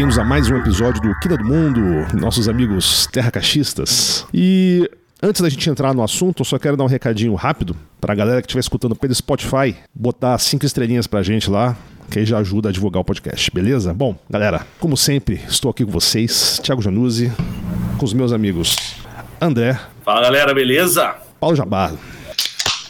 Bem-vindos a mais um episódio do Quina do Mundo, nossos amigos terracachistas. E antes da gente entrar no assunto, eu só quero dar um recadinho rápido pra galera que estiver escutando pelo Spotify, botar cinco estrelinhas pra gente lá, que aí já ajuda a divulgar o podcast, beleza? Bom, galera, como sempre, estou aqui com vocês, Thiago Januzzi, com os meus amigos André, Fala galera, beleza? Paulo Jabá.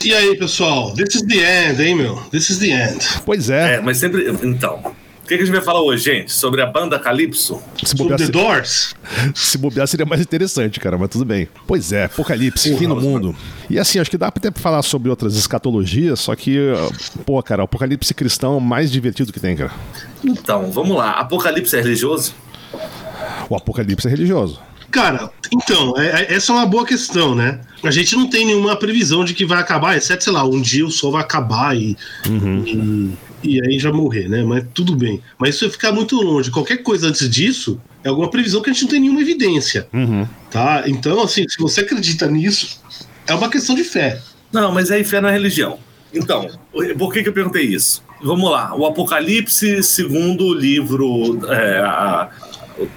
E aí, pessoal? This is the end, hein, meu? This is the end. Pois é, É, mas sempre. Então. O que, que a gente vai falar hoje, gente? Sobre a banda Calypso? se Sobre bobear, The se, Doors? se bobear seria mais interessante, cara, mas tudo bem. Pois é, Apocalipse, fim do mundo. E assim, acho que dá até pra falar sobre outras escatologias, só que, pô, cara, o Apocalipse cristão é o mais divertido que tem, cara. Então, vamos lá. Apocalipse é religioso? O Apocalipse é religioso. Cara, então, é- é- essa é uma boa questão, né? A gente não tem nenhuma previsão de que vai acabar, exceto, sei lá, um dia o sol vai acabar e, e, e aí já morrer, né? Mas tudo bem. Mas isso vai ficar muito longe. Qualquer coisa antes disso é alguma previsão que a gente não tem nenhuma evidência, Uhum. tá? Então, assim, se você acredita nisso, é uma questão de fé. Não, mas é fé na religião. Então, por que, que eu perguntei isso? Vamos lá. O Apocalipse, segundo o livro, é, a,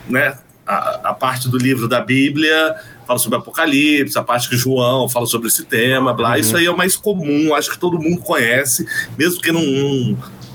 né, a, a parte do livro da Bíblia fala sobre Apocalipse, a parte que João fala sobre esse tema, blá. Isso aí é o mais comum, acho que todo mundo conhece, mesmo que não,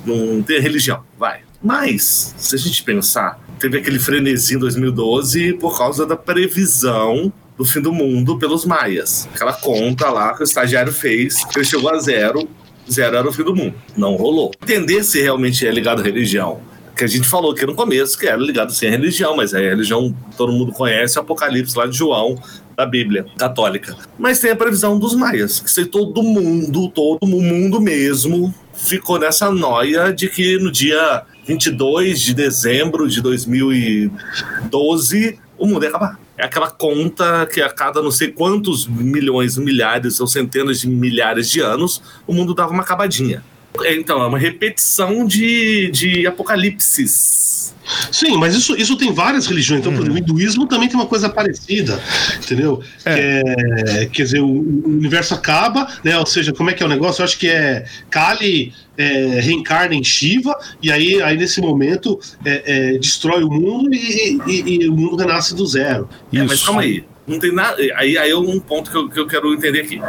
não, não tenha religião. Vai. Mas, se a gente pensar, teve aquele frenesi em 2012 por causa da previsão do fim do mundo pelos maias. Aquela conta lá que o estagiário fez, que ele chegou a zero, zero era o fim do mundo. Não rolou. Entender se realmente é ligado à religião. Que a gente falou aqui no começo que era ligado sim à religião, mas a religião todo mundo conhece, o Apocalipse lá de João, da Bíblia católica. Mas tem a previsão dos maias, que se todo mundo, todo mundo mesmo, ficou nessa noia de que no dia 22 de dezembro de 2012 o mundo ia acabar. É aquela conta que a cada não sei quantos milhões, milhares ou centenas de milhares de anos, o mundo dava uma acabadinha. É, Então, é uma repetição de, de apocalipses. Sim, mas isso, isso tem várias religiões. Então, por exemplo, o hinduísmo também tem uma coisa parecida, entendeu? É. Que é- quer dizer, o, o universo acaba, né? Ou seja, como é que é o negócio? Eu acho que é Kali é, reencarna em Shiva, e aí, aí nesse momento é, é, destrói o mundo e, e- e o mundo renasce do zero. É, mas calma aí. Não tem nada. Aí, aí é um ponto que eu, que eu quero entender aqui.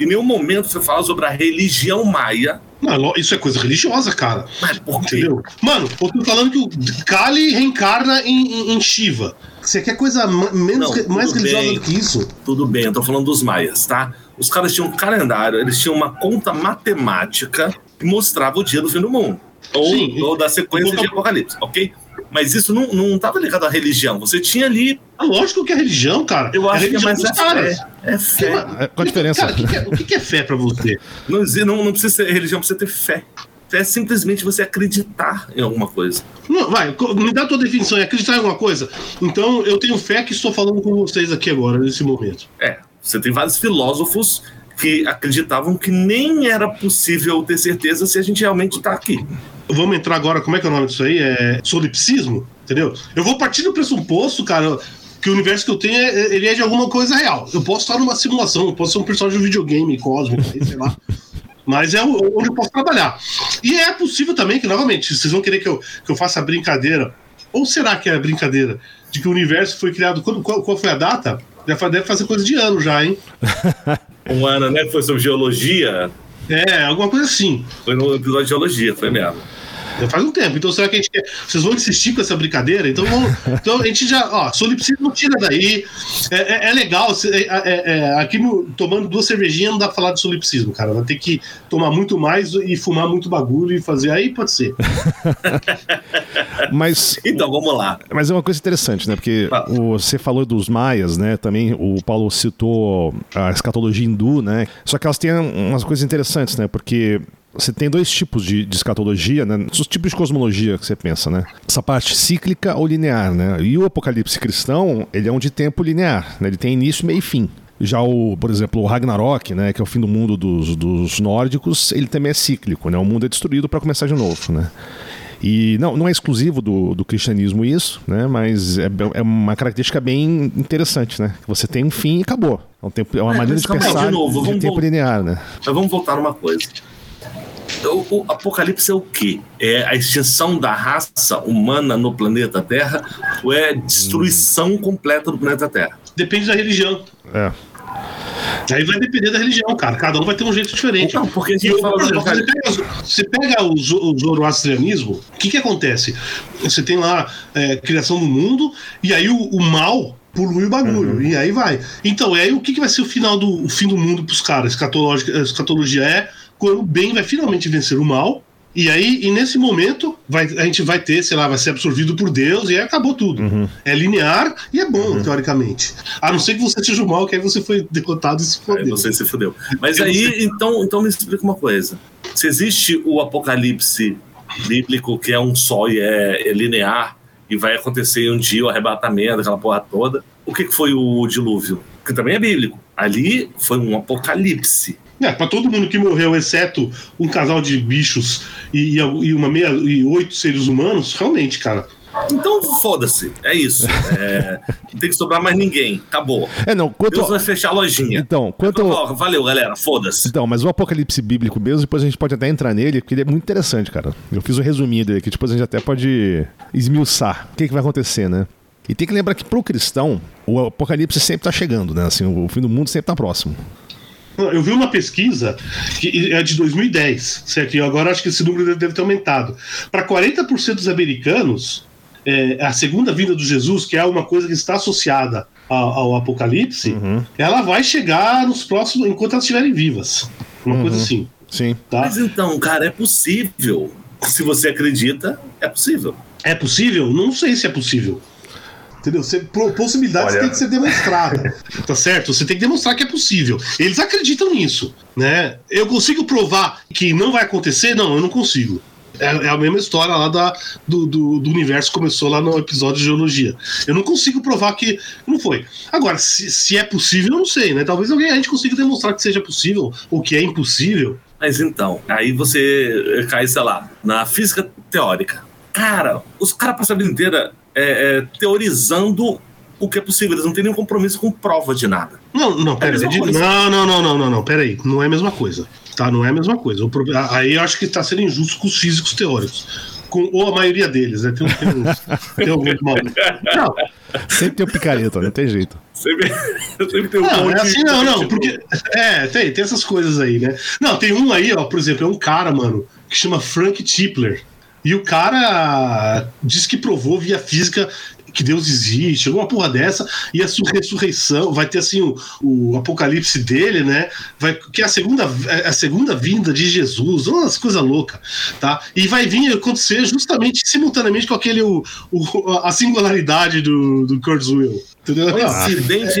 Em nenhum momento você fala sobre a religião maia. Lo- isso é coisa religiosa, cara. Mas por quê? Entendeu? Mano, eu tô falando que o Kali reencarna em, em- em Shiva. Você quer coisa ma- menos, Não, mais religiosa bem. do que isso? Tudo bem, eu tô falando dos maias, tá? Os caras tinham um calendário, eles tinham uma conta matemática que mostrava o dia do fim do mundo. Ou, ou da sequência de Apocalipse, ok? Mas isso não, não tava ligado à religião. Você tinha ali. Ah, lógico que é religião, cara. Eu é acho que é mais dos é caras. fé. É fé. É, qual a diferença? Cara, o que, é, o que é fé pra você? Não, não, não precisa ser religião, precisa ter fé. Fé é simplesmente você acreditar em alguma coisa. Não, vai, me dá a tua definição. É acreditar em alguma coisa? Então, eu tenho fé que estou falando com vocês aqui agora, nesse momento. É, você tem vários filósofos que acreditavam que nem era possível ter certeza se a gente realmente está aqui. Vamos entrar agora, como é que é o nome disso aí? É solipsismo, entendeu? Eu vou partir do pressuposto, cara, que o universo que eu tenho, é, ele é de alguma coisa real. Eu posso estar numa simulação, eu posso ser um personagem de um videogame cósmico, sei lá. Mas é onde eu posso trabalhar. E é possível também que, novamente, vocês vão querer que eu, que eu faça a brincadeira. Ou será que é brincadeira? De que o universo foi criado. Quando, qual, qual foi a data? Deve fazer coisa de ano já, hein? Um ano, né, que foi sobre geologia, É, alguma coisa assim. foi no episódio de geologia, foi mesmo. Já faz um tempo. Então será que a gente quer. Vocês vão insistir com essa brincadeira? Então, vamos... então a gente já. Ó, solipsismo tira daí. É, é- é legal. se- é- é- é, aqui no- tomando duas cervejinhas não dá pra falar de solipsismo, cara. Vai ter que tomar muito mais e fumar muito bagulho e fazer. Aí pode ser. Mas Então, vamos lá. Mas é uma coisa interessante, né? Porque o- você falou dos maias, né? Também o Paulo citou a escatologia hindu, né? Só que elas têm umas coisas interessantes, né? Porque você tem dois tipos de, de escatologia, né? Os tipos de cosmologia que você pensa, né? Essa parte cíclica ou linear, né? E o apocalipse cristão, ele é um de tempo linear, né? Ele tem início, meio e fim. Já o, por exemplo, o Ragnarok, né, que é o fim do mundo dos, dos nórdicos, ele também é cíclico, né? O mundo é destruído para começar de novo, né? E não, não é exclusivo do, do cristianismo isso, né? Mas é, é uma característica bem interessante, né? Você tem um fim e acabou. É, um tempo, é uma É, maneira de pensar de novo, de tempo linear, né? Mas vamos voltar numa coisa. O, o, Apocalipse é o quê? É a extinção da raça humana no planeta Terra ou é destruição completa do planeta Terra? Depende da religião. É. Aí vai depender da religião, cara. Cada um vai ter um jeito diferente. Não, porque se eu, por exemplo, você pega, você pega o, o zoroastrianismo, o que, que acontece? Você tem lá é, criação do mundo, e aí o, o mal polui o bagulho. Uhum. E aí vai. Então, aí o que, que vai ser o final do o fim do mundo pros caras? A escatologia é quando o bem vai finalmente vencer o mal. E aí, e nesse momento, vai, a gente vai ter, sei lá, vai ser absorvido por Deus e aí acabou tudo. Uhum. É linear e é bom, uhum. teoricamente. A não ser que você seja o mal, que aí você foi derrotado e se fodeu. Aí você se fodeu. Mas aí, então, então me explica uma coisa. Se existe o apocalipse bíblico, que é um só e é, é linear, e vai acontecer um dia o arrebatamento, aquela porra toda. O que, que foi o dilúvio? Que também é bíblico. Ali foi um apocalipse. É, para todo mundo que morreu, exceto um casal de bichos e, e uma meia e oito seres humanos, realmente, cara, então foda-se, é isso. É, não tem que sobrar mais ninguém. Acabou. É, não, quanto... Deus vai fechar a lojinha. Então, quanto. Então, valeu, galera. Foda-se. Então, mas o apocalipse bíblico mesmo, depois a gente pode até entrar nele, porque ele é muito interessante, cara. Eu fiz um resuminho dele aqui, depois a gente até pode esmiuçar o que, que vai acontecer, né? E tem que lembrar que pro cristão, o apocalipse sempre tá chegando, né? Assim, o fim do mundo sempre tá próximo. Eu vi uma pesquisa que é de 2010, certo? E agora acho que esse número deve ter aumentado. Para 40% dos americanos, é, a segunda vinda do Jesus, que é uma coisa que está associada ao, ao Apocalipse, uhum. ela vai chegar nos próximos, enquanto elas estiverem vivas. Uma uhum. coisa assim. Sim. Tá? Mas então, cara, é possível. Se você acredita, é possível. É possível? Não sei se é possível. Entendeu? Você, possibilidades Olha... tem que ser demonstrada. tá certo? Você tem que demonstrar que é possível. Eles acreditam nisso. Né? Eu consigo provar que não vai acontecer? Não, eu não consigo. É, é, a mesma história lá da, do, do, do, universo que começou lá no episódio de geologia. Eu não consigo provar que não foi. Agora, se, se é possível, eu não sei, né? Talvez alguém a gente consiga demonstrar que seja possível ou que é impossível. Mas então, aí você cai, sei lá, na física teórica. Cara, os caras passam a vida inteira é, é, teorizando o que é possível. Eles não têm nenhum compromisso com prova de nada. Não, não, pera, é não, não, não, não, não, não, pera aí. Não é a mesma coisa. Tá? Não é a mesma coisa. O, aí eu acho que está sendo injusto com os físicos teóricos. Com, ou a maioria deles, né? Tem, tem, tem alguns malucos. Não. Sempre tem o picareta, não tem jeito. Sempre, sempre tem um Não, é assim, não, não. Porque, é, tem, tem essas coisas aí, né? Não, tem um aí, ó, por exemplo, é um cara, mano, que chama Frank Tipler. E o cara diz que provou via física que Deus existe, alguma porra dessa, e a sua ressurreição, vai ter assim o, o apocalipse dele, né? Vai, que é a segunda, é a segunda vinda de Jesus, umas coisas loucas, tá? E vai vir acontecer justamente simultaneamente com aquele o, o a singularidade do, do Kurzweil. Entendeu? Coincidente.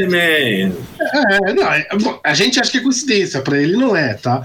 É, não, é, a gente acha que é coincidência, para ele não é, tá?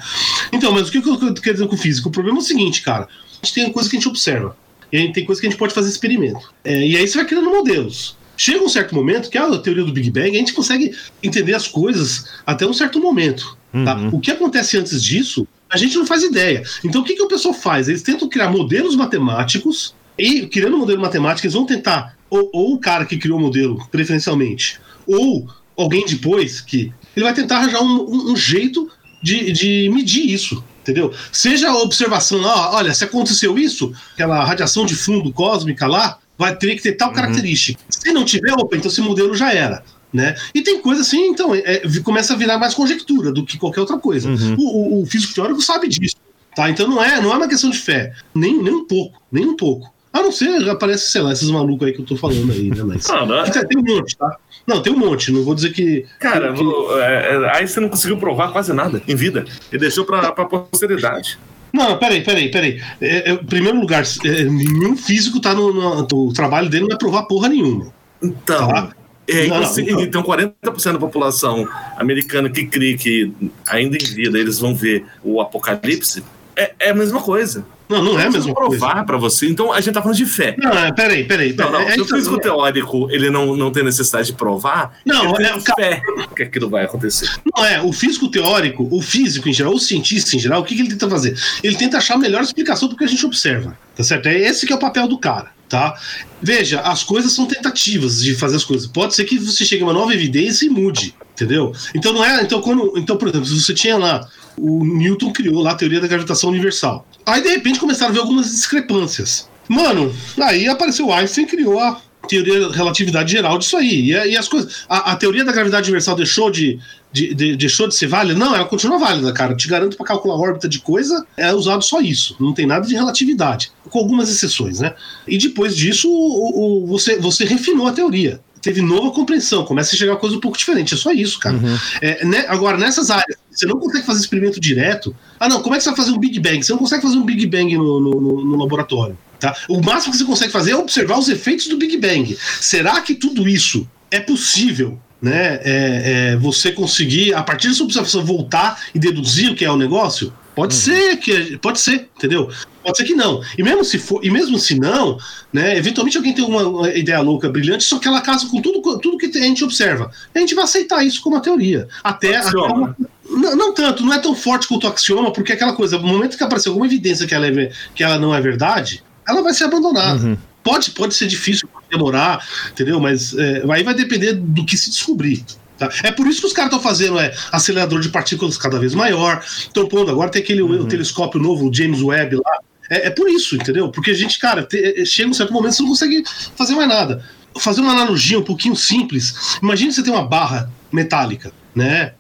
Então, mas o que eu quero dizer com o físico? O problema é o seguinte, cara. A gente tem coisa que a gente observa. E aí tem coisa que a gente pode fazer experimento. É, e aí você vai criando modelos. Chega um certo momento, que é a teoria do Big Bang, a gente consegue entender as coisas até um certo momento. Tá? Uhum. O que acontece antes disso, a gente não faz ideia. Então o que, que o pessoal faz? Eles tentam criar modelos matemáticos, e criando modelo matemático, eles vão tentar, ou, ou o cara que criou o modelo, preferencialmente, ou alguém depois, que ele vai tentar arranjar um, um, um jeito de, de medir isso entendeu? Seja a observação lá, olha, se aconteceu isso, aquela radiação de fundo cósmica lá, vai ter que ter tal uhum. característica. Se não tiver, opa, então esse modelo já era. Né? E tem coisa assim, então, é, começa a virar mais conjectura do que qualquer outra coisa. Uhum. O, o, o, físico teórico sabe disso. Tá? Então não é, não é uma questão de fé. Nem, nem um pouco, nem um pouco. A não ser, aparece, sei lá, esses malucos aí que eu tô falando aí, né? Mas. Ah, não. Tem um monte, tá? Não, tem um monte, não vou dizer que. Cara, que... É, é, aí você não conseguiu provar quase nada em vida. Ele deixou pra, pra posteridade. Não, peraí, peraí, peraí. É, é, em primeiro lugar, é, nenhum físico tá no, no, O trabalho dele não é provar porra nenhuma. Então. Tá? É, não, não, então 40% da população americana que crê que ainda em vida eles vão ver o apocalipse é, é a mesma coisa. Não, não é a mesma provar coisa. para você. Então a gente tá falando de fé. Não, é, peraí, peraí. peraí. Não, não, se o físico teórico ele não, não tem necessidade de provar, não, é fé que aquilo vai acontecer. Não é, o físico teórico, o físico em geral, o cientista em geral, o que, que ele tenta fazer? Ele tenta achar a melhor explicação do que a gente observa. Tá certo? É esse que é o papel do cara. Tá? Veja, as coisas são tentativas de fazer as coisas. Pode ser que você chegue a uma nova evidência e mude. Entendeu? Então não é. Então, quando, então, por exemplo, se você tinha lá. O Newton criou lá a teoria da gravitação universal. Aí, de repente, começaram a ver algumas discrepâncias. Mano, aí apareceu Einstein e criou a teoria da relatividade geral disso aí. E, e as coisas. A, a, teoria da gravidade universal deixou de, de, de, deixou de ser válida? Não, ela continua válida, cara. Te garanto para calcular a órbita de coisa é usado só isso. Não tem nada de relatividade. Com algumas exceções, né? E depois disso, o, o, você, você refinou a teoria teve nova compreensão, começa a chegar a coisa um pouco diferente. É só isso, cara. Uhum. É, né, agora, nessas áreas, você não consegue fazer experimento direto. Ah, não, como é que você vai fazer um Big Bang? Você não consegue fazer um Big Bang no, no, no laboratório. Tá? O máximo que você consegue fazer é observar os efeitos do Big Bang. Será que tudo isso é possível né, é, é, você conseguir, a partir dessa observação, voltar e deduzir o que é o negócio? Pode uhum. ser que pode ser, entendeu? Pode ser que não. E mesmo se for, e mesmo se não, né, eventualmente alguém tem uma, ideia louca, brilhante, só que ela casa com tudo, tudo que a gente observa. A gente vai aceitar isso como uma teoria. Até, até uma, não, não, tanto, não é tão forte quanto o axioma, porque aquela coisa, no momento que aparecer alguma evidência que ela, é, que ela não é verdade, ela vai ser abandonada. Uhum. Pode, pode ser difícil, pode demorar, entendeu? Mas é, aí vai depender do que se descobrir. Tá? É por isso que os caras estão fazendo é, acelerador de partículas cada vez maior. Estão pondo, agora tem aquele uhum. telescópio novo, o James Webb lá. É, é, por isso, entendeu? Porque a gente, cara, te, é, chega um certo momento você não consegue fazer mais nada. Fazer uma analogia um pouquinho simples. Imagine você tem uma barra metálica, né?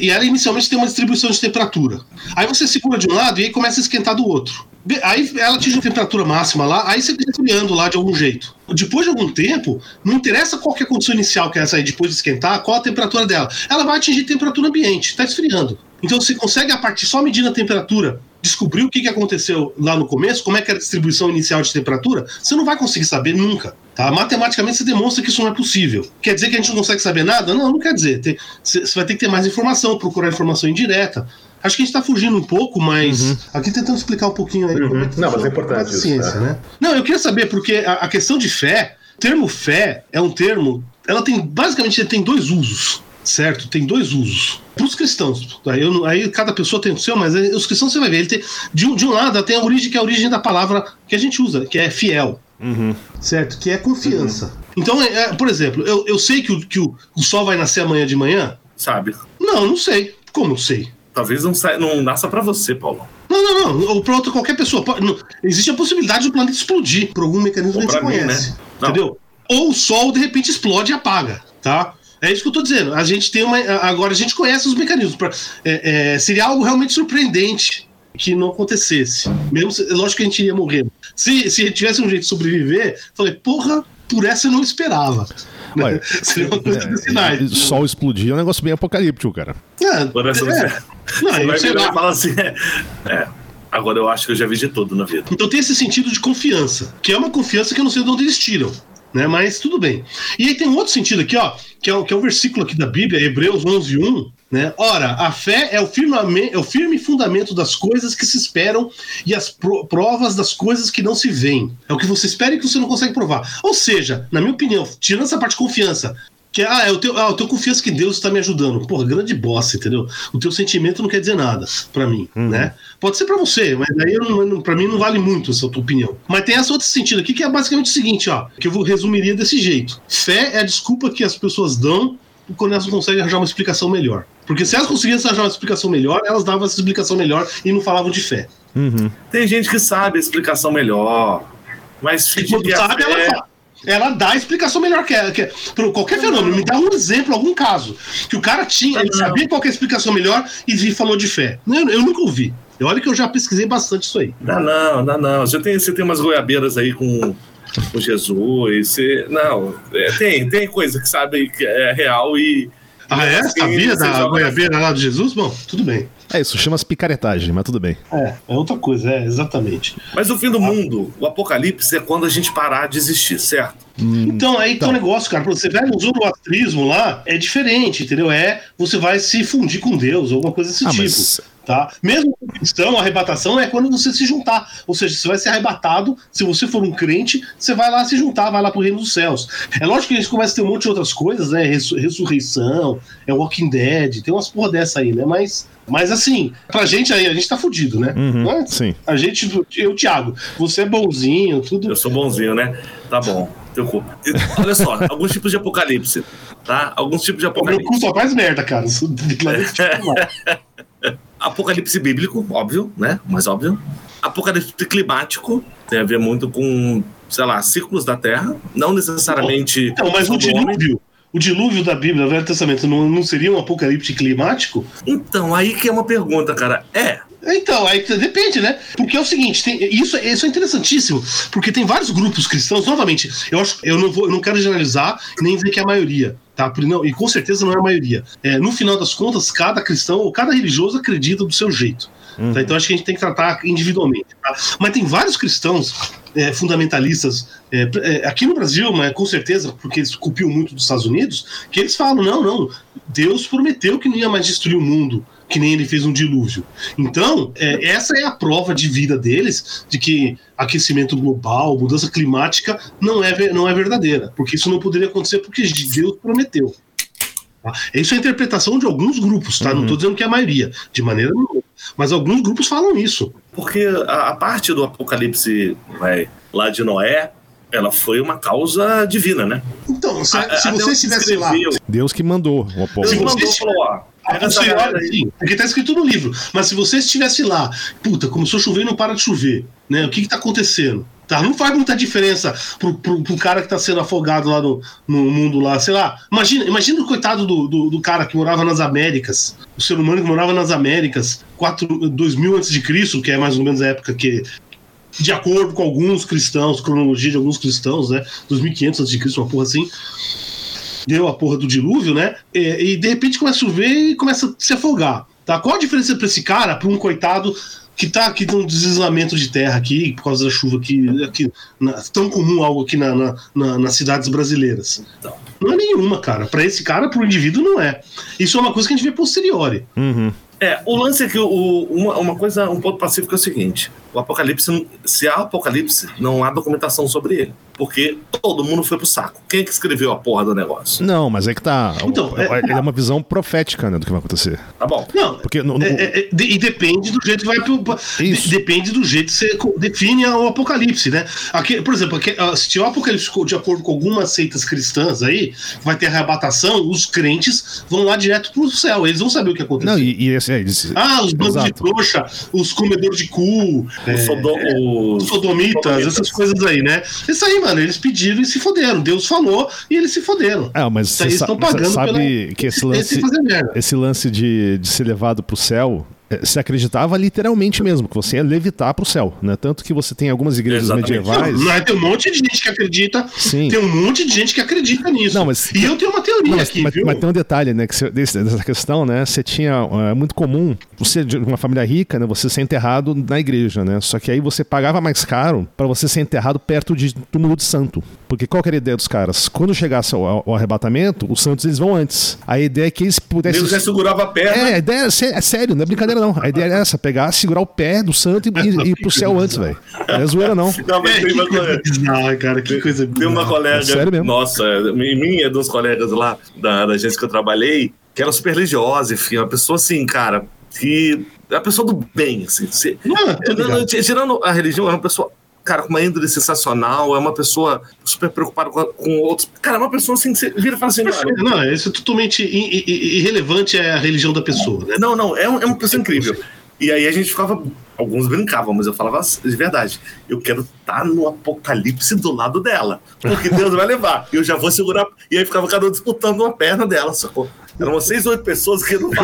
E ela inicialmente tem uma distribuição de temperatura. Aí você segura de um lado e aí começa a esquentar do outro. Aí ela atinge a temperatura máxima lá, aí você fica esfriando lá de algum jeito. Depois de algum tempo, não interessa qual é a condição inicial que é essa aí, depois de esquentar, qual a temperatura dela. Ela vai atingir temperatura ambiente, está esfriando. Então você consegue, a partir só medindo a temperatura, descobrir o que, que aconteceu lá no começo, como é que era a distribuição inicial de temperatura, você não vai conseguir saber nunca. Tá? Matematicamente você demonstra que isso não é possível. Quer dizer que a gente não consegue saber nada? Não, não quer dizer. você vai ter que ter mais informação, procurar informação indireta. Acho que a gente está fugindo um pouco, mas uhum. aqui tentando explicar um pouquinho aí. Uhum. É não, mas é importante isso. Ciência, né? Não, eu queria saber, porque a, a questão de fé, o termo fé é um termo. Ela tem basicamente tem dois usos certo? Tem dois usos. Para os cristãos, aí, eu, aí, cada pessoa tem o seu, mas os cristãos você vai ver, ele tem, de, um, de um lado tem a origem que é a origem da palavra que a gente usa, que é fiel, uhum. certo? Que é confiança. Uhum. Então, é, é, por exemplo, eu, eu sei que, o, que o, o sol vai nascer amanhã de manhã? Sabe? Não, não sei. Como não sei? Talvez não, sa não nasça para você, Paulo. Não, não, não. Ou para outra qualquer pessoa. Não, existe a possibilidade do planeta explodir por algum mecanismo que a gente mim, conhece. Né? Entendeu? Ou o Sol de repente explode e apaga, tá? É isso que eu tô dizendo. A gente tem uma. Agora a gente conhece os mecanismos. Pra, é, é, seria algo realmente surpreendente que não acontecesse. Mesmo, lógico que a gente ia morrer. Se, se tivesse um jeito de sobreviver, falei, porra, por essa eu não esperava. Ué, Seria uma coisa é, Sol explodir é um negócio bem apocalíptico, cara. É, Por essa é. Não, você vai virar e fala assim: é, é, agora eu acho que eu já vi de tudo na vida. Então tem esse sentido de confiança, que é uma confiança que eu não sei de onde eles tiram. Né, mas tudo bem. E aí tem um outro sentido aqui, ó, que é o, que é o versículo aqui da Bíblia, Hebreus 11, 1, né? Ora, a fé é o, é o firme fundamento das coisas que se esperam e as pro, provas das coisas que não se veem. É o que você espera e que você não consegue provar. Ou seja, na minha opinião, tirando essa parte de confiança, que é, ah, eu tenho, ah, eu tenho confiança que Deus está me ajudando. Porra, grande bosta, entendeu? O teu sentimento não quer dizer nada para mim, uhum. né? Pode ser para você, mas daí para mim não vale muito essa tua opinião. Mas tem esse outro sentido aqui que é basicamente o seguinte, ó, que eu resumiria desse jeito. Fé é a desculpa que as pessoas dão quando elas não conseguem arranjar uma explicação melhor. Porque se elas conseguissem arranjar uma explicação melhor, elas davam essa explicação melhor e não falavam de fé. Uhum. Tem gente que sabe a explicação melhor, mas quando sabe, ela fala ela dá a explicação melhor que, que por qualquer fenômeno. Me dá um exemplo, algum caso. Que o cara tinha, ele sabia qual é a explicação melhor e falou de fé. Eu, eu nunca ouvi. Olha que eu já pesquisei bastante isso aí. Não, não, não, não. Você tem, você tem umas goiabeiras aí com, com Jesus. Você, não, é, tem, tem coisa que sabe que é real e. Ah, é? Assim, Sabia da goiabeira lá de Jesus? Bom, tudo bem. É, isso chama-se picaretagem, mas tudo bem. É, é outra coisa, é, exatamente. Mas o fim do ah. mundo, o apocalipse, é quando a gente parar de existir, certo? Hum, então, aí então. tem um negócio, cara. Você vai no zoroastrismo lá, é diferente, entendeu? É você vai se fundir com Deus, alguma coisa desse ah, tipo. Mas Tá? Mesmo cristão, arrebatação é quando você se juntar. Ou seja, você vai ser arrebatado. Se você for um crente, você vai lá se juntar, vai lá pro reino dos céus. É lógico que a gente começa a ter um monte de outras coisas, né? Ressurreição, é Walking Dead, tem umas porra dessa aí, né? Mas, mas assim, pra gente aí, a gente tá fudido, né? Uhum, Mas, sim. A gente, eu, Thiago, você é bonzinho, tudo. Eu sou bonzinho, né? Tá bom. Teu cu. Olha só, alguns tipos de apocalipse, tá? Alguns tipos de O meu apocalipse. cu só faz merda, cara. Isso- não. Apocalipse bíblico, óbvio, né? Mais óbvio. Apocalipse climático, tem a ver muito com, sei lá, ciclos da Terra. Não necessariamente. Então, mas o dilúvio, o dilúvio da Bíblia, do Velho Testamento, não, não seria um apocalipse climático? Então, aí que é uma pergunta, cara. É. Então, aí depende, né? Porque é o seguinte, tem- isso, isso é interessantíssimo, porque tem vários grupos cristãos, novamente, eu acho, eu não vou, eu não quero generalizar nem dizer que é a maioria, tá? Não, e com certeza não é a maioria. É, no final das contas, cada cristão ou cada religioso acredita do seu jeito. tá? Então acho que a gente tem que tratar individualmente. tá? Mas tem vários cristãos é, fundamentalistas é, é, aqui no Brasil, mas com certeza, porque eles copiam muito dos Estados Unidos, que eles falam: não, não, Deus prometeu que não ia mais destruir o mundo, que nem ele fez um dilúvio. Então, é, essa é a prova de vida deles, de que aquecimento global, mudança climática não é, não é verdadeira, porque isso não poderia acontecer porque Deus prometeu. tá? Isso é a interpretação de alguns grupos, tá? Não estou dizendo que é a maioria, de maneira nenhuma. Mas alguns grupos falam isso. Porque a, a parte do apocalipse vai, lá de Noé, ela foi uma causa divina, né? Então, se, A- se você estivesse lá. Deus que mandou o Deus Se apóstolo. você mandou, falou, ó, pega essa posteriori, galera aí. sim, porque tá escrito no livro. Mas se você estivesse lá, puta, começou a chover e não para de chover, né? O que que tá acontecendo? Tá, não faz muita diferença pro, pro, pro cara que tá sendo afogado lá no, no mundo lá, sei lá. Imagina, imagina o coitado do, do, do cara que morava nas Américas, o ser humano que morava nas Américas, 4, 2000 antes de Cristo, que é mais ou menos a época que de acordo com alguns cristãos, cronologia de alguns cristãos, né? 2500 antes de Cristo, uma porra assim deu a porra do dilúvio, né? E, e de repente começa a chover e começa a se afogar. Tá? Qual a diferença pra esse cara, pra um coitado que tá aqui num deslizamento de terra aqui, por causa da chuva aqui, aqui na- tão comum algo aqui na, na- na- nas cidades brasileiras? Então. Não é nenhuma, cara. Pra esse cara, pro indivíduo, não é. Isso é uma coisa que a gente vê posteriori. Uhum. É, o lance é que o, uma, uma coisa, um ponto pacífico é o seguinte: o Apocalipse, se há Apocalipse, não há documentação sobre ele. Porque todo mundo foi pro saco. Quem é que escreveu a porra do negócio? Não, mas é que tá. Então, é- Ele é uma visão profética né, do que vai acontecer. Tá bom. Não, Porque no- no- É, é, é, de- e depende do jeito que vai pro. Isso. depende do jeito que você define o apocalipse, né? Aqui, por exemplo, aqui, ah, se tiver o apocalipse de acordo com algumas seitas cristãs aí, vai ter arrebatação, os crentes vão lá direto pro céu. Eles vão saber o que aconteceu. não, e, e esse, é, eles- Ah, os bandos de trouxa, os comedores de cu, é, O Sodo- o- os sodomitas, sodomitas. essas coisas aí, né? Isso aí, mano, eles pediram e se foderam. Deus falou e eles se foderam. É, mas Isso você aí sa- estão pagando sabe pela que esse lance, esse lance de, de ser levado pro céu, se acreditava literalmente mesmo, que você ia levitar pro céu, né? Tanto que você tem algumas igrejas Exatamente. medievais. Não, mas tem um monte de gente que acredita. Sim. Tem um monte de gente que acredita nisso. Não, mas- E eu tenho uma teoria Não, mas, aqui, mas- viu? mas tem um detalhe, né? Que você- dessa questão, né? Você tinha. É muito comum, você de uma família rica, né? Você ser enterrado na igreja, né? Só que aí você pagava mais caro pra você ser enterrado perto de túmulo de santo. Porque qual era a ideia dos caras? Quando chegasse ao, ao arrebatamento, os santos eles vão antes. A ideia é que eles pudessem. Deus já segurava a perna. É, a ideia é, é sério, não é brincadeira não. A ideia era essa, pegar, segurar o pé do santo e, e, ir pro céu antes, velho. Não é zoeira não. Não, mas É, tem que uma coisa coisa. bizarra, cara. Que coisa Tem uma colega, É sério mesmo? nossa, minha, dos colegas lá da, da agência que eu trabalhei, que era super religiosa, enfim, uma pessoa assim, cara, que. É uma pessoa do bem, assim. se- Não, tô não, não, ligado. tirando a religião, é uma pessoa. Cara, com uma índole sensacional, é uma pessoa super preocupada com, com outros. Cara, é uma pessoa assim, que você vira e fala assim: "Olha, Não, isso é totalmente irrelevante é a religião da pessoa. Né? Não, não, é, é uma pessoa incrível. E aí a gente ficava. Alguns brincavam, mas eu falava de verdade. Eu quero estar no apocalipse do lado dela. Porque Deus vai levar. E eu já vou segurar. E aí ficava cada um disputando uma perna dela, sacou? Eram seis, oito pessoas que não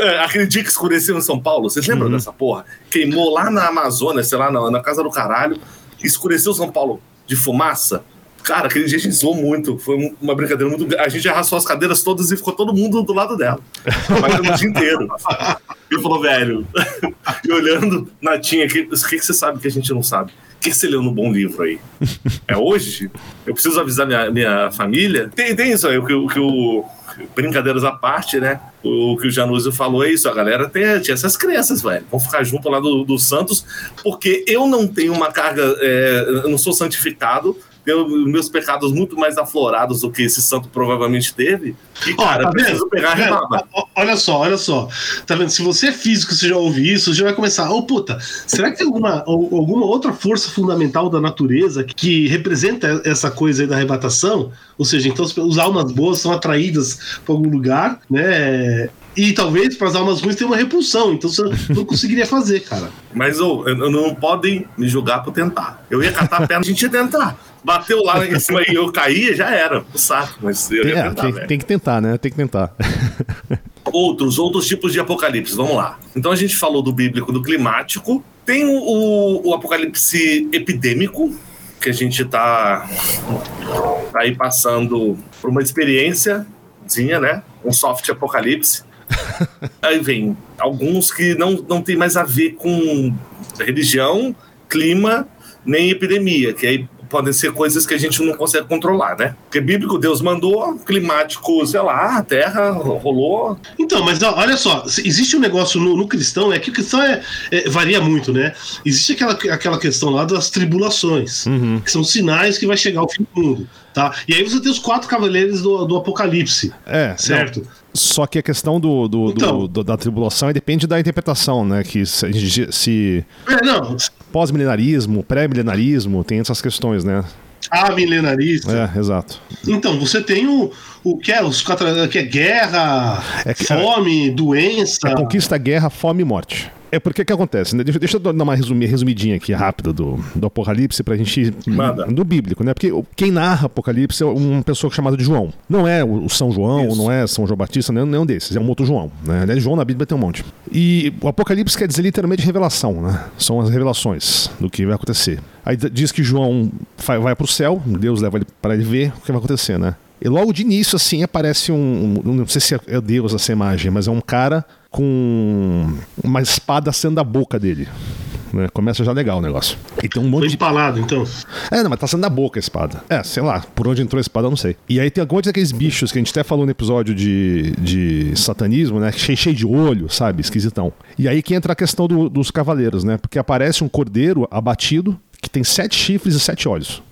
É, Aquele dia que escureceu em São Paulo, vocês lembram dessa porra? Queimou lá na Amazônia, sei lá, na, na casa do caralho. Escureceu São Paulo de fumaça. Cara, aquele dia a gente zoou muito. Foi um- uma brincadeira muito. A gente arrastou as cadeiras todas e ficou todo mundo do lado dela. Trabalhando o dia inteiro. Ele falou, velho. e olhando, Natinha, o que, que, que você sabe que a gente não sabe? O que, que você leu no bom livro aí? É hoje? Eu preciso avisar minha, minha família? Tem, tem isso aí, o que, o que o. Brincadeiras à parte, né? O que o Januzio falou é isso, a galera tem, tinha essas crenças, velho. Vão ficar junto lá do, do Santos, porque eu não tenho uma carga, é, eu não sou santificado tenho meus pecados muito mais aflorados do que esse santo provavelmente teve. E, cara, tá preciso pegar a rebaba. Olha só, olha só. Tá vendo? Se você é físico, você já ouve isso, você já vai começar. Ô, puta, será que tem alguma, alguma outra força fundamental da natureza que representa essa coisa aí da arrebatação? Ou seja, então as almas boas são atraídas para algum lugar, né? E talvez para as almas ruins tenha uma repulsão, então você não conseguiria fazer, cara. Mas ô, eu- eu não podem me julgar por tentar. Eu ia catar a perna, a gente ia tentar. Bateu lá em cima e eu caía, já era. O saco, mas eu ia É, tentar, tem, tem que tentar, né? Tem que tentar. Outros, outros tipos de apocalipse, vamos lá. Então a gente falou do bíblico, do climático. Tem o, o- o apocalipse epidêmico, que a gente tá, tá aí passando por uma experiênciazinha, né? Um soft apocalipse. aí vem alguns que não, não tem mais a ver com religião, clima, nem epidemia, que aí podem ser coisas que a gente não consegue controlar, né? Porque bíblico, Deus mandou, climático, sei lá, a terra rolou, Então, mas olha só, existe um negócio no, no cristão, é que o cristão é, é- varia muito, né? Existe aquela, aquela questão lá das tribulações, Uhum. que são sinais que vai chegar o fim do mundo, tá? E aí você tem os quatro cavaleiros do, do Apocalipse, É, não, certo? Só que a questão do, do- Então. do- da tribulação depende da interpretação, né? Que se, se É, não, pós-milenarismo, pré-milenarismo, tem essas questões, né? A milenarista. É, exato. Então, você tem o, o que é os quatro, que é guerra, É que- fome, doença. É conquista, guerra, fome e morte. É porque que acontece, né? Deixa, deixa eu dar uma resumi- resumidinha aqui rápida do, do Apocalipse pra gente. Manda. Do bíblico, né? Porque quem narra Apocalipse é uma pessoa chamada de João. Não é o São João, Isso. não é São João Batista, nenhum, nenhum desses. É um outro João. Né? Aliás, João na Bíblia tem um monte. E o Apocalipse quer dizer literalmente revelação, né? São as revelações do que vai acontecer. Aí diz que João vai, vai pro céu, Deus leva ele para ele ver o que vai acontecer, né? E logo de início, assim, aparece um. Não sei se é Deus essa imagem, mas é um cara com uma espada saindo da boca dele. né? Começa já legal o negócio. E tem um monte Foi de. empalado, então. É, não, mas tá saindo da boca a espada. É, sei lá, por onde entrou a espada, eu não sei. E aí tem alguns daqueles bichos que a gente até falou no episódio de, de satanismo, né? Cheio, cheio de olho, sabe? Esquisitão. E aí que entra a questão do- dos cavaleiros, né? Porque aparece um cordeiro abatido tem sete chifres e sete olhos.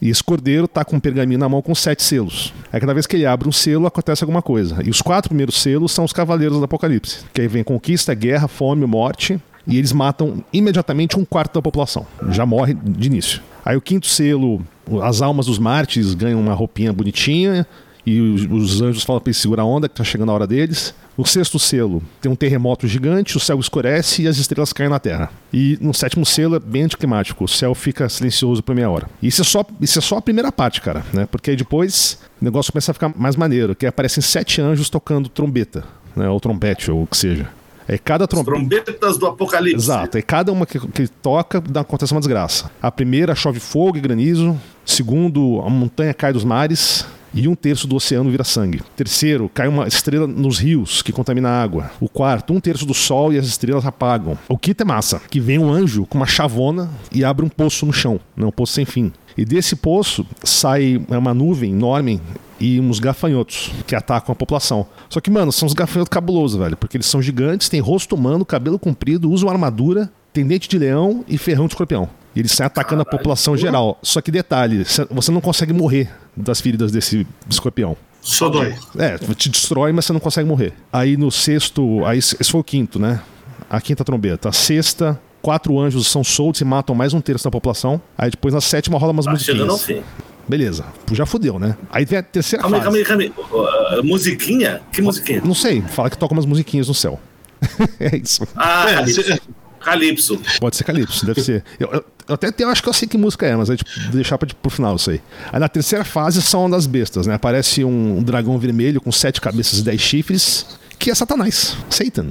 E esse cordeiro tá com um pergaminho na mão com sete selos. Aí cada vez que ele abre um selo, acontece alguma coisa. E os quatro primeiros selos são os cavaleiros do Apocalipse. Que aí vem conquista, guerra, fome, morte. E eles matam imediatamente um quarto da população. Já morre de início. Aí o quinto selo, as almas dos mártires ganham uma roupinha bonitinha. E os, os anjos falam pra eles segurar a onda, que tá chegando a hora deles. No sexto selo, tem um terremoto gigante, o céu escurece e as estrelas caem na Terra. E no sétimo selo é bem anticlimático, o céu fica silencioso por meia hora. E isso é só, isso é só a primeira parte, cara, né? Porque aí depois o negócio começa a ficar mais maneiro, que aparecem sete anjos tocando trombeta, né? Ou trompete, ou o que seja. É cada As trombeta. trombetas do apocalipse. Exato, e cada uma que, que toca dá, acontece uma desgraça. A primeira chove fogo e granizo. Segundo, a montanha cai dos mares. E um terço do oceano vira sangue. Terceiro, cai uma estrela nos rios que contamina a água. O quarto, um terço do sol e as estrelas apagam. O quinto é massa, que vem um anjo com uma chavona e abre um poço no chão, né, um poço sem fim. E desse poço sai uma nuvem enorme e uns gafanhotos que atacam a população. Só que, mano, são uns gafanhotos cabulosos, velho, porque eles são gigantes, têm rosto humano, cabelo comprido, usam armadura, tem dente de leão e ferrão de escorpião. E eles saem atacando a população geral. Só que detalhe, cê- você não consegue morrer das feridas desse escorpião. Só dói. É, te destrói, mas você não consegue morrer. Aí no sexto. Aí esse foi o quinto, né? A quinta trombeta. A sexta, quatro anjos são soltos e matam mais um terço da população. Aí depois na sétima rola umas Tá chegando ao musiquinhas. fim. Beleza, já fudeu, né? Aí vem a terceira Calma aí, fase. calma aí, calma aí. Uh, musiquinha? Que musiquinha? Não sei, fala que toca umas musiquinhas no céu. é isso. Ah, É, Calypso. cê- Calypso. Pode ser Calypso, deve ser. Eu, eu- eu até eu acho que eu sei que música é, mas aí tipo, deixar pra, pro final isso aí. Aí na terceira fase são das bestas, né? Aparece um, dragão vermelho com sete cabeças e dez chifres, que é Satanás, Satan.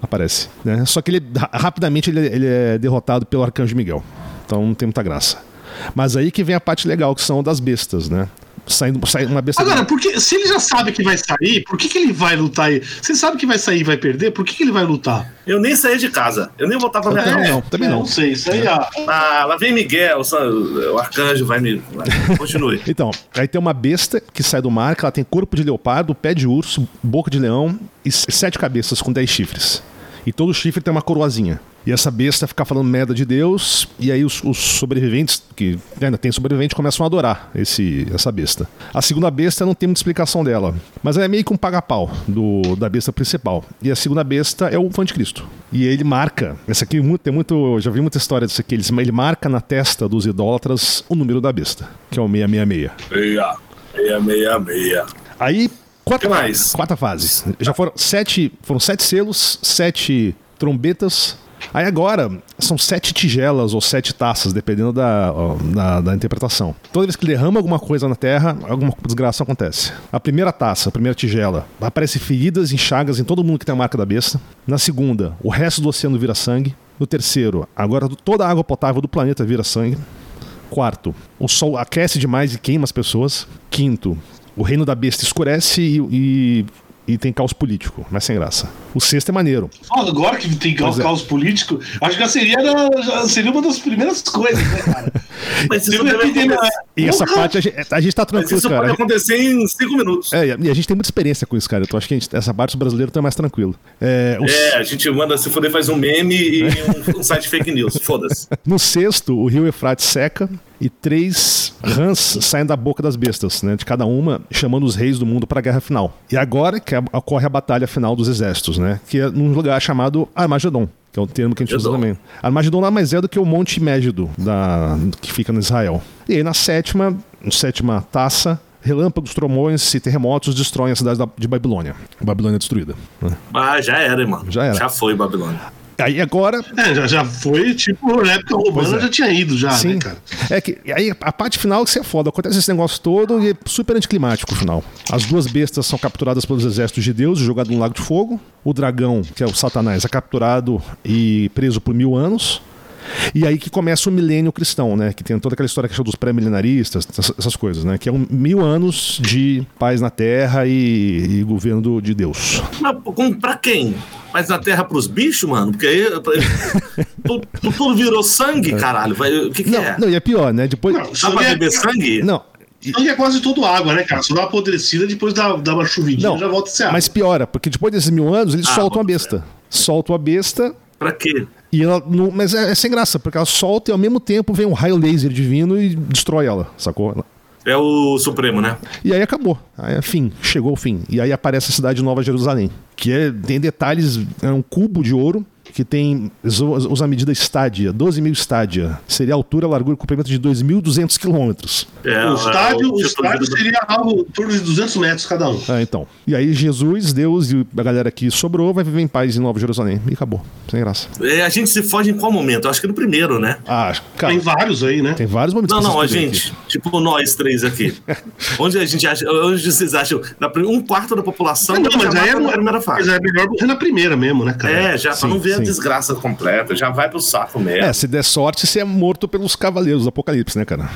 Aparece. Né? Só que ele ra- rapidamente ele, ele é derrotado pelo arcanjo Miguel. Então não tem muita graça. Mas aí que vem a parte legal, que são das bestas, né? Saindo, sai uma besta. Agora, porque se ele já sabe que vai sair, por que, que ele vai lutar aí? Se ele sabe que vai sair e vai perder, por que, que ele vai lutar? Eu nem saí de casa. Eu nem voltava pra minha casa. não, também É, não. Não sei, isso aí ah, Ah, lá vem Miguel, o arcanjo vai me. Continue. Então, aí tem uma besta que sai do mar, que ela tem corpo de leopardo, pé de urso, boca de leão e sete cabeças com dez chifres. E todo chifre tem uma coroazinha. E essa besta fica falando merda de Deus, e aí os, os sobreviventes, que ainda tem sobrevivente, começam a adorar esse, essa besta. A segunda besta não tem muita explicação dela, mas é meio que um paga-pau da besta principal. E a segunda besta é o anticristo. E ele marca, esse aqui tem muito, eu já vi muita história disso aqui, ele, ele marca na testa dos idólatras o número da besta, que é o 666. Meia, meia, meia, meia. Aí, quarta, Que mais? quarta fase. Já foram sete, foram sete selos, sete trombetas. Aí agora são sete tigelas ou sete taças, dependendo da, da, da interpretação. Toda vez que derrama alguma coisa na terra, alguma desgraça acontece. A primeira taça, a primeira tigela, aparece feridas e chagas em todo mundo que tem a marca da besta. Na segunda, o resto do oceano vira sangue. No terceiro, agora toda a água potável do planeta vira sangue. Quarto, o sol aquece demais e queima as pessoas. Quinto, o reino da besta escurece e, e, e tem caos político, mas sem graça. O sexto é maneiro. Ah, Agora que tem caos, é. caos político, acho que já seria, já seria uma das primeiras coisas, né, cara? Mas isso. E essa Porra! parte a gente, a gente tá Mas tranquilo, isso cara. pode A gente- acontecer em cinco minutos. É, e a gente tem muita experiência com isso, cara. Então acho que a gente- essa parte os brasileiros estão mais tranquilo. É, o- É, a gente manda se foder, faz um meme e um, um site fake news. Foda-se. No sexto, o rio Eufrates seca e três rãs saem da boca das bestas, né? De cada uma, chamando os reis do mundo para a guerra final. E agora que ocorre a batalha final dos exércitos, né? Que é num lugar chamado Armagedon. Que é um termo que a gente usa também. Armagedon nada mais é do que o Monte Mégido, da, que fica no Israel. E aí na sétima, na sétima taça, relâmpagos, trovões e terremotos destroem a cidade da- de Babilônia. A Babilônia é destruída. né? Ah, já era, mano. Já era. Já foi, Babilônia. Aí agora É, já, já foi, tipo, na época romana é. já tinha ido, já, Sim. né, cara? É que aí a parte final que você é foda. Acontece esse negócio todo e é super anticlimático o final. As duas bestas são capturadas pelos exércitos de Deus e jogadas num lago de fogo. O dragão, que é o Satanás, é capturado e preso por mil anos. E aí que começa o milênio cristão, né? Que tem toda aquela história que é dos pré-milenaristas, essas- coisas, né? Que é um mil anos de paz na terra e, e governo de Deus. Mas pra quem? Mas na terra pros bichos, mano? Porque aí tu- tu- tudo virou sangue, caralho. Vai, o que, que Não, é? não, e é pior, né? Depois. Não, Dá pra é, beber sangue? Não, sangue é quase todo água, né, cara? Só dá uma apodrecida, depois dá, dá uma chuvidinha não já volta a ser água. mas piora, porque depois desses mil anos eles Ah, soltam a besta. Soltam a besta Pra quê? E ela não, mas é, é sem graça, porque ela solta e ao mesmo tempo vem um raio laser divino e destrói ela, sacou? É o Supremo, né? E aí acabou. Aí, fim, chegou o fim. E aí aparece a cidade de Nova Jerusalém, que é, tem detalhes, é um cubo de ouro que tem usa a medida estádia, 12 mil estádia. Seria a altura, largura e comprimento de 2.200 quilômetros. É, o estádio, é o estádio do- seria algo em torno de 200 metros cada um. Ah, então. E aí Jesus, Deus e a galera que sobrou vai viver em paz em Nova Jerusalém. E acabou. Sem graça. É, a gente se foge em qual momento? Acho que no primeiro, né? Ah, cara, Tem vários aí, né? tem vários momentos Não, não, a gente. Tipo nós três aqui. onde a gente acha. Onde vocês acham? Na um quarto da população não, já mas aí mata é, na primeira mas fase. é melhor morrer na primeira mesmo, né, cara? É, já pra Sim, não ver desgraça completa. Já vai pro saco mesmo. É, se der sorte, você é morto pelos cavaleiros do Apocalipse, né, cara?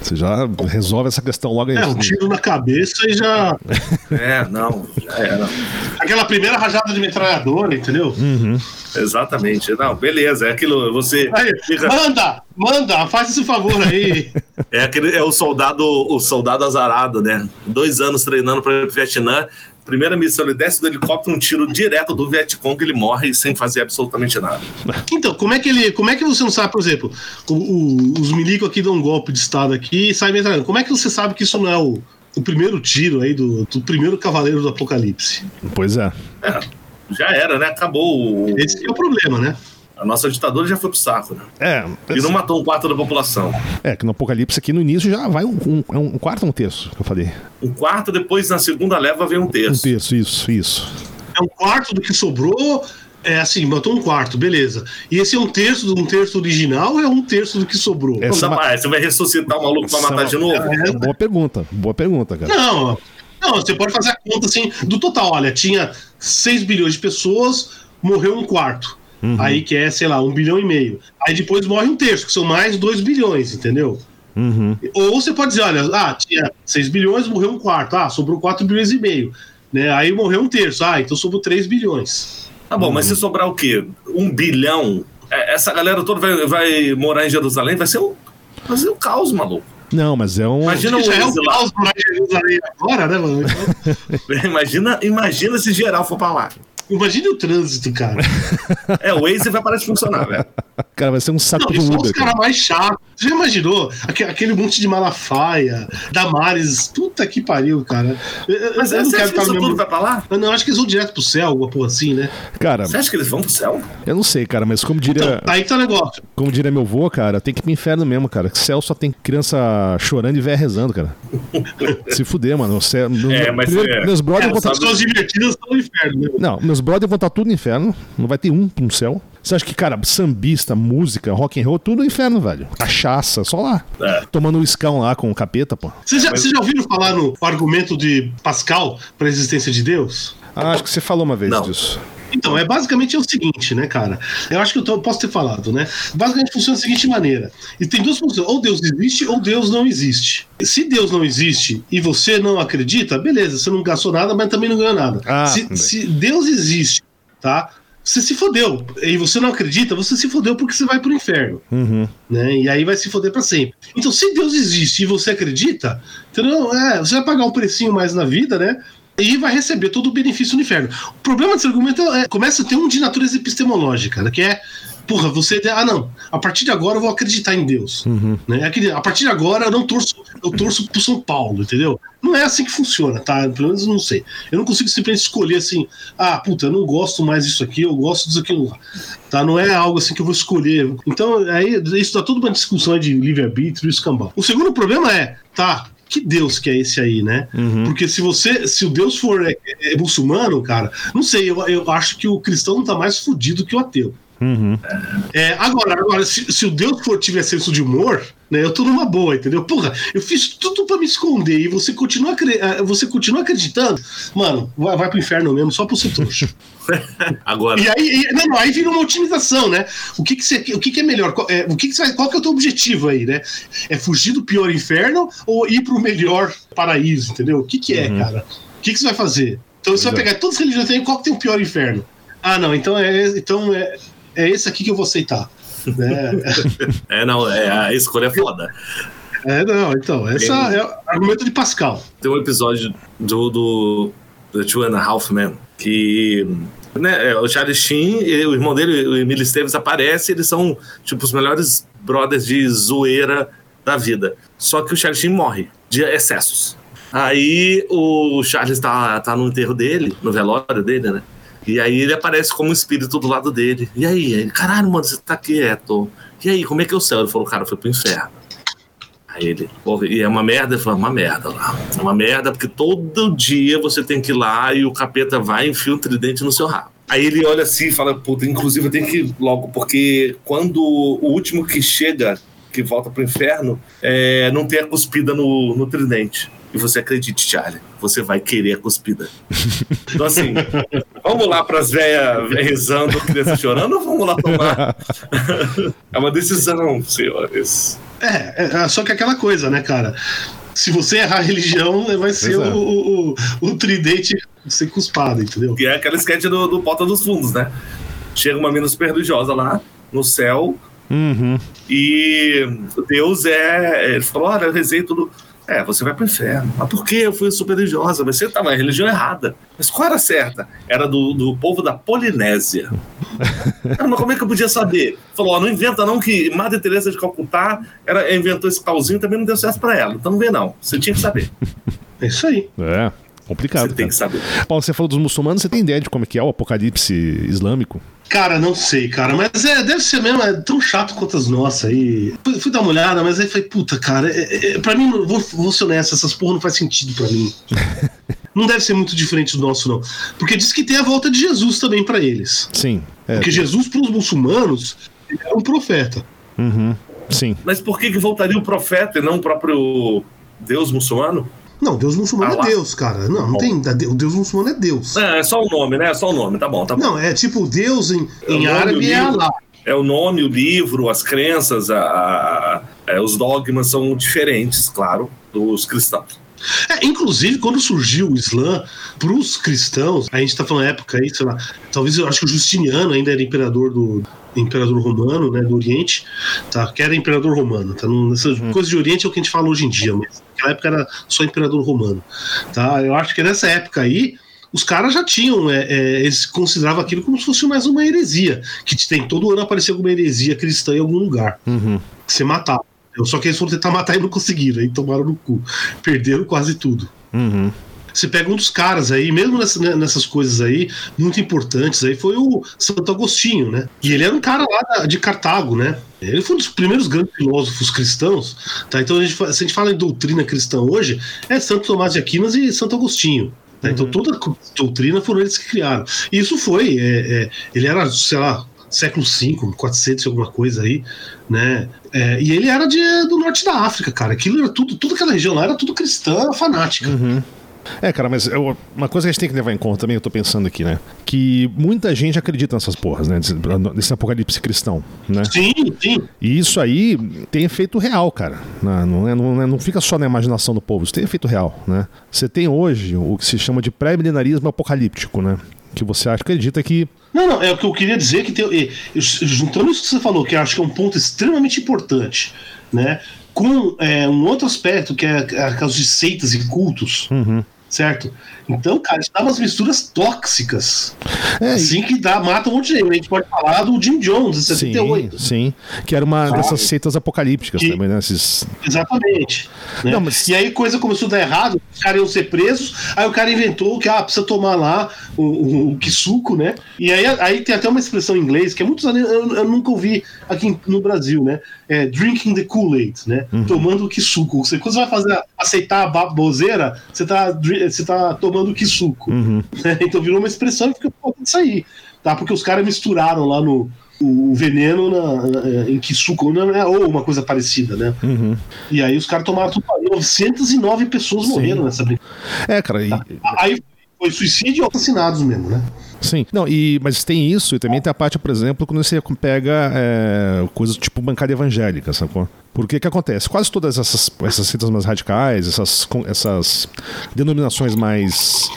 Você já resolve essa questão logo aí. É, um tiro na cabeça e já. É, não, já era. Aquela primeira rajada de metralhadora, entendeu? Hum. Exatamente. Não, beleza. É aquilo, você Aí, fica. manda, manda, faz esse favor aí. É, aquele, é o soldado, o soldado azarado, né? Dois anos treinando para o Vietnã. Primeira missão, ele desce do helicóptero, um tiro direto do Vietcong, ele morre sem fazer absolutamente nada. Então, como é que ele. Como é que você não sabe, por exemplo, o- o- os milico aqui dão um golpe de estado aqui e saem metralhando. Como é que você sabe que isso não é o, o primeiro tiro aí do, do primeiro cavaleiro do apocalipse? Pois é. É, já era, né? Acabou. o- Esse que é o problema, né? A nossa ditadura já foi pro saco, né? É, E não matou um quarto da população. é que no Apocalipse aqui no início já vai um, um, é um quarto ou um terço, que eu falei. Um quarto, depois na segunda leva vem um Um terço. terço, isso, isso. É um quarto do que sobrou. É assim, matou um quarto, beleza. E esse é um terço de um terço original ou é um terço do que sobrou? É. Não Essa dá mais, você vai ressuscitar o maluco pra Essa matar ma- de novo? É, Boa pergunta, boa pergunta, cara. Não, não, você pode fazer a conta assim, do total, olha, tinha 6 bilhões de pessoas, morreu um quarto. Uhum. Aí que é, sei lá, um bilhão e meio. Aí depois morre um terço, que são mais 2 bilhões, entendeu? Uhum. Ou você pode dizer, olha, ah, tinha 6 bilhões, morreu um quarto, ah, sobrou 4 bilhões e meio. Né? Aí morreu um terço, ah, então sobrou 3 bilhões. Tá bom, mas se sobrar o quê? Um bilhão? É, Essa galera toda vai, vai morar em Jerusalém? Vai ser um, vai ser um caos, maluco. Não, mas é um. Imagina o Já é um exilado. caos morar em Jerusalém agora, né, mano? Imagina, imagina se geral for pra lá. Imagine o trânsito, cara. É, o Waze vai parar de funcionar, velho. Cara, vai ser um saco Não, do só Uber. os cara. caras mais chatos. Você já imaginou? Aque- Aquele monte de Malafaia, Damares. Puta que pariu, cara. Eu, Mas eu não você quero acha que isso tudo vai pra lá? Eu não acho que eles vão direto pro céu, alguma porra assim, né? Cara, Você acha que eles vão pro céu? eu não sei, cara, mas como diria, Então, aí que tá o negócio. como diria meu avô, cara, tem que ir pro inferno mesmo, cara. Céu só tem criança chorando e véia rezando, cara. Se fuder, mano. O Céu, É, mas primeiro, é- meus brothers é, vão tá- As pessoas divertidas estão no inferno, né? Não, meus brothers vão estar tudo no inferno. Não vai ter um no céu. Você acha que, cara, sambista, música, rock and roll, tudo no inferno, velho. Cachaça, só lá. É. Tomando um escão lá com o capeta, pô. Vocês já, vocês já ouviram falar no argumento de Pascal para a existência de Deus? Ah, acho que você falou uma vez Não. disso. Então, é basicamente é o seguinte, né, cara? Eu acho que eu tô- posso ter falado, né? Basicamente funciona da seguinte maneira. E tem duas funções: ou Deus existe ou Deus não existe. Se Deus não existe e você não acredita, beleza, você não gastou nada, mas também não ganhou nada. Ah, se, se Deus existe, tá? Você se fodeu. E você não acredita, você se fodeu porque você vai pro inferno. Uhum. né? E aí vai se foder pra sempre. Então, se Deus existe e você acredita, entendeu? É, você vai pagar um precinho mais na vida, né? E vai receber todo o benefício no inferno. O problema desse argumento é começa a ter um de natureza epistemológica, né? que é, porra, você. Ah, não, a partir de agora eu vou acreditar em Deus. Uhum. Né? É aquele, a partir de agora eu não torço, eu torço pro São Paulo, entendeu? Não é assim que funciona, tá? Pelo menos eu não sei. Eu não consigo simplesmente escolher assim, ah, puta, eu não gosto mais disso aqui, eu gosto disso aqui. Tá? Não é algo assim que eu vou escolher. Então, aí isso dá toda uma discussão de livre-arbítrio e escambau. O segundo problema é, tá, que Deus que é esse aí, né? Uhum. Porque se você, se o Deus for é, é muçulmano, cara, não sei, eu, eu acho que o cristão tá mais fudido que o ateu. Uhum. É, agora, agora se, se o Deus for tiver senso de humor, né, eu tô numa boa, entendeu? Porra, eu fiz tudo pra me esconder e você continua, ah, você continua acreditando, mano, vai, vai pro inferno mesmo, só pro ser trouxa. Agora, E aí, e- não, aí vira uma otimização, né? O que que, você, o que, que é melhor? Qual, é, o que que você vai- qual que é o teu objetivo aí, né? É fugir do pior inferno ou ir pro melhor paraíso, entendeu? O que que é, cara? O que que você vai fazer? Então você vai Pois é. pegar todas as religiões qual que tem o pior inferno? Ah, não, então é, então é, é esse aqui que eu vou aceitar. Né? é, não, é, a escolha é foda. É, não, então, esse é o argumento de Pascal. Tem um episódio do, do The Two and a Half Men que né, é, o Charlie Sheen e o irmão dele, o Emílio Esteves, aparece eles são tipo os melhores brothers de zoeira da vida. Só que o Charlie Sheen morre de excessos. Aí o Charles tá, tá no enterro dele, no velório dele, né? E aí ele aparece como um espírito do lado dele. E aí, ele, caralho, mano, você tá quieto. E aí, como é que é o céu? Ele falou, cara, foi pro inferno. Aí ele, e é uma merda? Ele falou, é uma merda lá. É uma merda porque todo dia você tem que ir lá e o capeta vai e enfia um tridente no seu rabo. Aí ele olha assim e fala, puta, inclusive eu tenho que ir logo, porque quando o último que chega, que volta pro inferno, é, não tem a cuspida no, no tridente. E você acredite, Charlie, você vai querer a cuspida. Então, assim, vamos lá pras velhas rezando, criança chorando, ou vamos lá tomar? é uma decisão, senhores. É, é, só que aquela coisa, né, cara? Se você errar a religião, vai ser é. o, o, o, tridente ser cuspado, entendeu? Que é aquela sketch do, do Porta dos Fundos, né? Chega uma mina super religiosa lá no céu Uhum. e Deus é. Ele falou: Olha, eu rezei tudo. É, você vai pro inferno. Mas por que eu fui super religiosa? Mas você tava na religião errada. Mas qual era a certa? Era do, do povo da Polinésia. Cara, mas como é que eu podia saber? Falou: Ó, não inventa não que Madre Teresa de Calcutá era, inventou esse pauzinho também não deu certo pra ela. Então não vê não. Você tinha que saber. É isso aí. É, complicado. Você tem cara. que saber. Paulo, você falou dos muçulmanos, você tem ideia de como é que é o apocalipse islâmico? Cara, não sei, cara, mas é, deve ser mesmo, é tão chato quanto as nossas aí. Fui, fui dar uma olhada, mas aí falei, puta, cara, é, é, pra mim, vou, vou ser honesto, essas porra não faz sentido pra mim. não deve ser muito diferente do nosso, não. Porque diz que tem a volta de Jesus também pra eles. Sim. É, Porque Jesus, pros muçulmanos, ele era um profeta. uhum, sim. Mas por que, que voltaria o profeta e não o próprio Deus muçulmano? Não, Deus muçulmano Ah é Deus, cara. Não, não tem. O Deus muçulmano é Deus. É, é só o nome, né? É só o nome, tá bom, tá bom. Não, é tipo Deus em, É em árabe é. Allah. É o nome, o livro, as crenças, a, a- é, os dogmas são diferentes, claro, dos cristãos. É, inclusive, quando surgiu o Islã, para os cristãos, a gente está falando época aí, sei lá, talvez eu acho que o Justiniano ainda era imperador do imperador romano, né, do Oriente, tá? Que era imperador romano, tá? Não, essa coisa de Oriente é o que a gente fala hoje em dia, mas naquela época era só imperador romano, tá? Eu acho que nessa época aí os caras já tinham, é, é, eles consideravam aquilo como se fosse mais uma heresia, que tem todo ano aparecer alguma heresia cristã em algum lugar, Uhum. que você matava. Só que eles foram tentar matar e não conseguiram, aí tomaram no cu. Perderam quase tudo. Uhum. Você pega um dos caras aí, mesmo nessa- né, nessas coisas aí, muito importantes aí, foi o Santo Agostinho, né? E ele era um cara lá de Cartago, né? Ele foi um dos primeiros grandes filósofos cristãos, tá? Então, a gente, se a gente fala em doutrina cristã hoje, é Santo Tomás de Aquinas e Santo Agostinho. tá? Então, toda a doutrina foram eles que criaram. E isso foi, é, é, ele era, sei lá, século V, 400 e alguma coisa aí, né? É, e ele era de, do norte da África, cara. Aquilo era tudo, toda aquela região lá era tudo cristã fanática. Uhum. É, cara, mas eu- uma coisa que a gente tem que levar em conta também, eu tô pensando aqui, né? Que muita gente acredita nessas porras, né? Nesse, apocalipse cristão, né? Sim, sim. E isso aí tem efeito real, cara. Não, não, é- não, é- não fica só na imaginação do povo, isso tem efeito real, né? Você tem hoje o que se chama de pré-milenarismo apocalíptico, né? Que você acredita que. Não, não, é o que eu queria dizer que tem, juntando isso que você falou, que eu acho que é um ponto extremamente importante, né? Com é, um outro aspecto que é a causa de seitas e cultos, Uhum. Certo? Então, cara, isso dá umas misturas tóxicas. É, assim que dá, mata um monte de gente. A gente pode falar do Jim Jones, de sim, 78. sim. Que era uma Sabe? dessas seitas apocalípticas Que- também, né? Esses... Exatamente. né? Não, mas- E aí coisa começou a dar errado, os caras iam ser presos, aí o cara inventou que ah, precisa tomar lá o, o, o kisuko, né? E aí, aí tem até uma expressão em inglês que é muitos anos eu, eu nunca ouvi aqui no Brasil, né? É drinking the Kool-Aid, né? Tomando o kisuko. Você, quando você vai fazer aceitar a baboseira, você tá, você tá tomando o kisuko. Uhum. né? Então virou uma expressão e fica por disso aí, tá? Porque os caras misturaram lá no o veneno na, na- em kisuko, né? ou uma coisa parecida, né? Uhum. E aí os caras tomaram tudo. 909 pessoas Sim. morreram nessa brincadeira. É, cara, e, Aí foi suicídio e assassinados mesmo, né? Sim, não, e, mas tem isso, e também tem a parte, por exemplo, quando você pega é, coisas tipo bancada evangélica, sacou? Porque o que acontece? Quase todas essas, essas seitas mais radicais, essas, essas denominações mais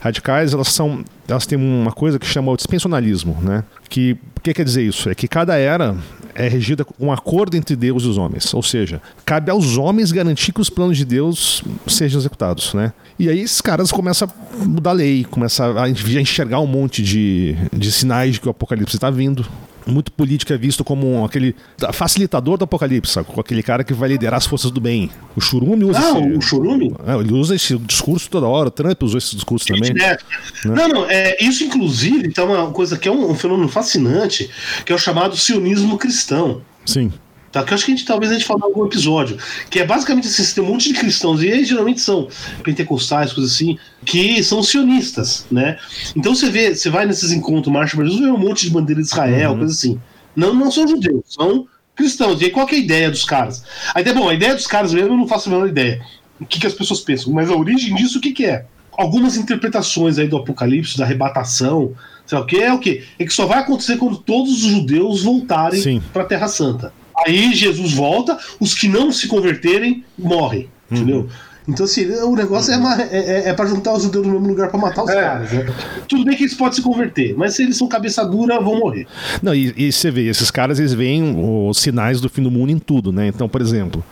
radicais, elas são. Elas têm uma coisa que chama o dispensionalismo, né? Que o que quer dizer isso? É que cada era é regida com um acordo entre Deus e os homens. Ou seja, cabe aos homens garantir que os planos de Deus sejam executados, né? E aí esses caras começam a mudar a lei, começam a enxergar um monte de, de sinais de que o apocalipse está vindo. Muito político é visto como aquele facilitador do apocalipse, sabe? Com aquele cara que vai liderar as forças do bem. O Churume usa Ah, esse, o Chorume? é, ele usa esse discurso toda hora. O Trump usou esse discurso também. Direto. Não, não, é, isso inclusive tá uma coisa que é um, um fenômeno fascinante, que é o chamado sionismo cristão. Sim. Tá? Que eu acho que a gente talvez a gente fale em algum episódio. Que é basicamente assim, tem um monte de cristãos, e eles geralmente são pentecostais, coisas assim, que são sionistas, né? Então você vê, você vai nesses encontros, marcha para Jesus, vê um monte de bandeira de Israel, Uhum. coisa assim. Não, não são judeus, são cristãos. E aí qual que é a ideia dos caras? Aí, tá bom, a ideia dos caras mesmo eu não faço a menor ideia. O que, que as pessoas pensam? Mas a origem disso, o que, que é? Algumas interpretações aí do Apocalipse, da arrebatação, sei lá o que, é o que? É que só vai acontecer quando todos os judeus voltarem para a Terra Santa. Aí Jesus volta, os que não se converterem morrem, entendeu? Então, assim, o negócio é, uma, é, é para juntar os judeus no mesmo lugar para matar os caras, né? Tudo bem que eles podem se converter, mas se eles são cabeça dura, vão morrer. Não, e, e você vê, esses caras eles veem os sinais do fim do mundo em tudo, né? Então, por exemplo,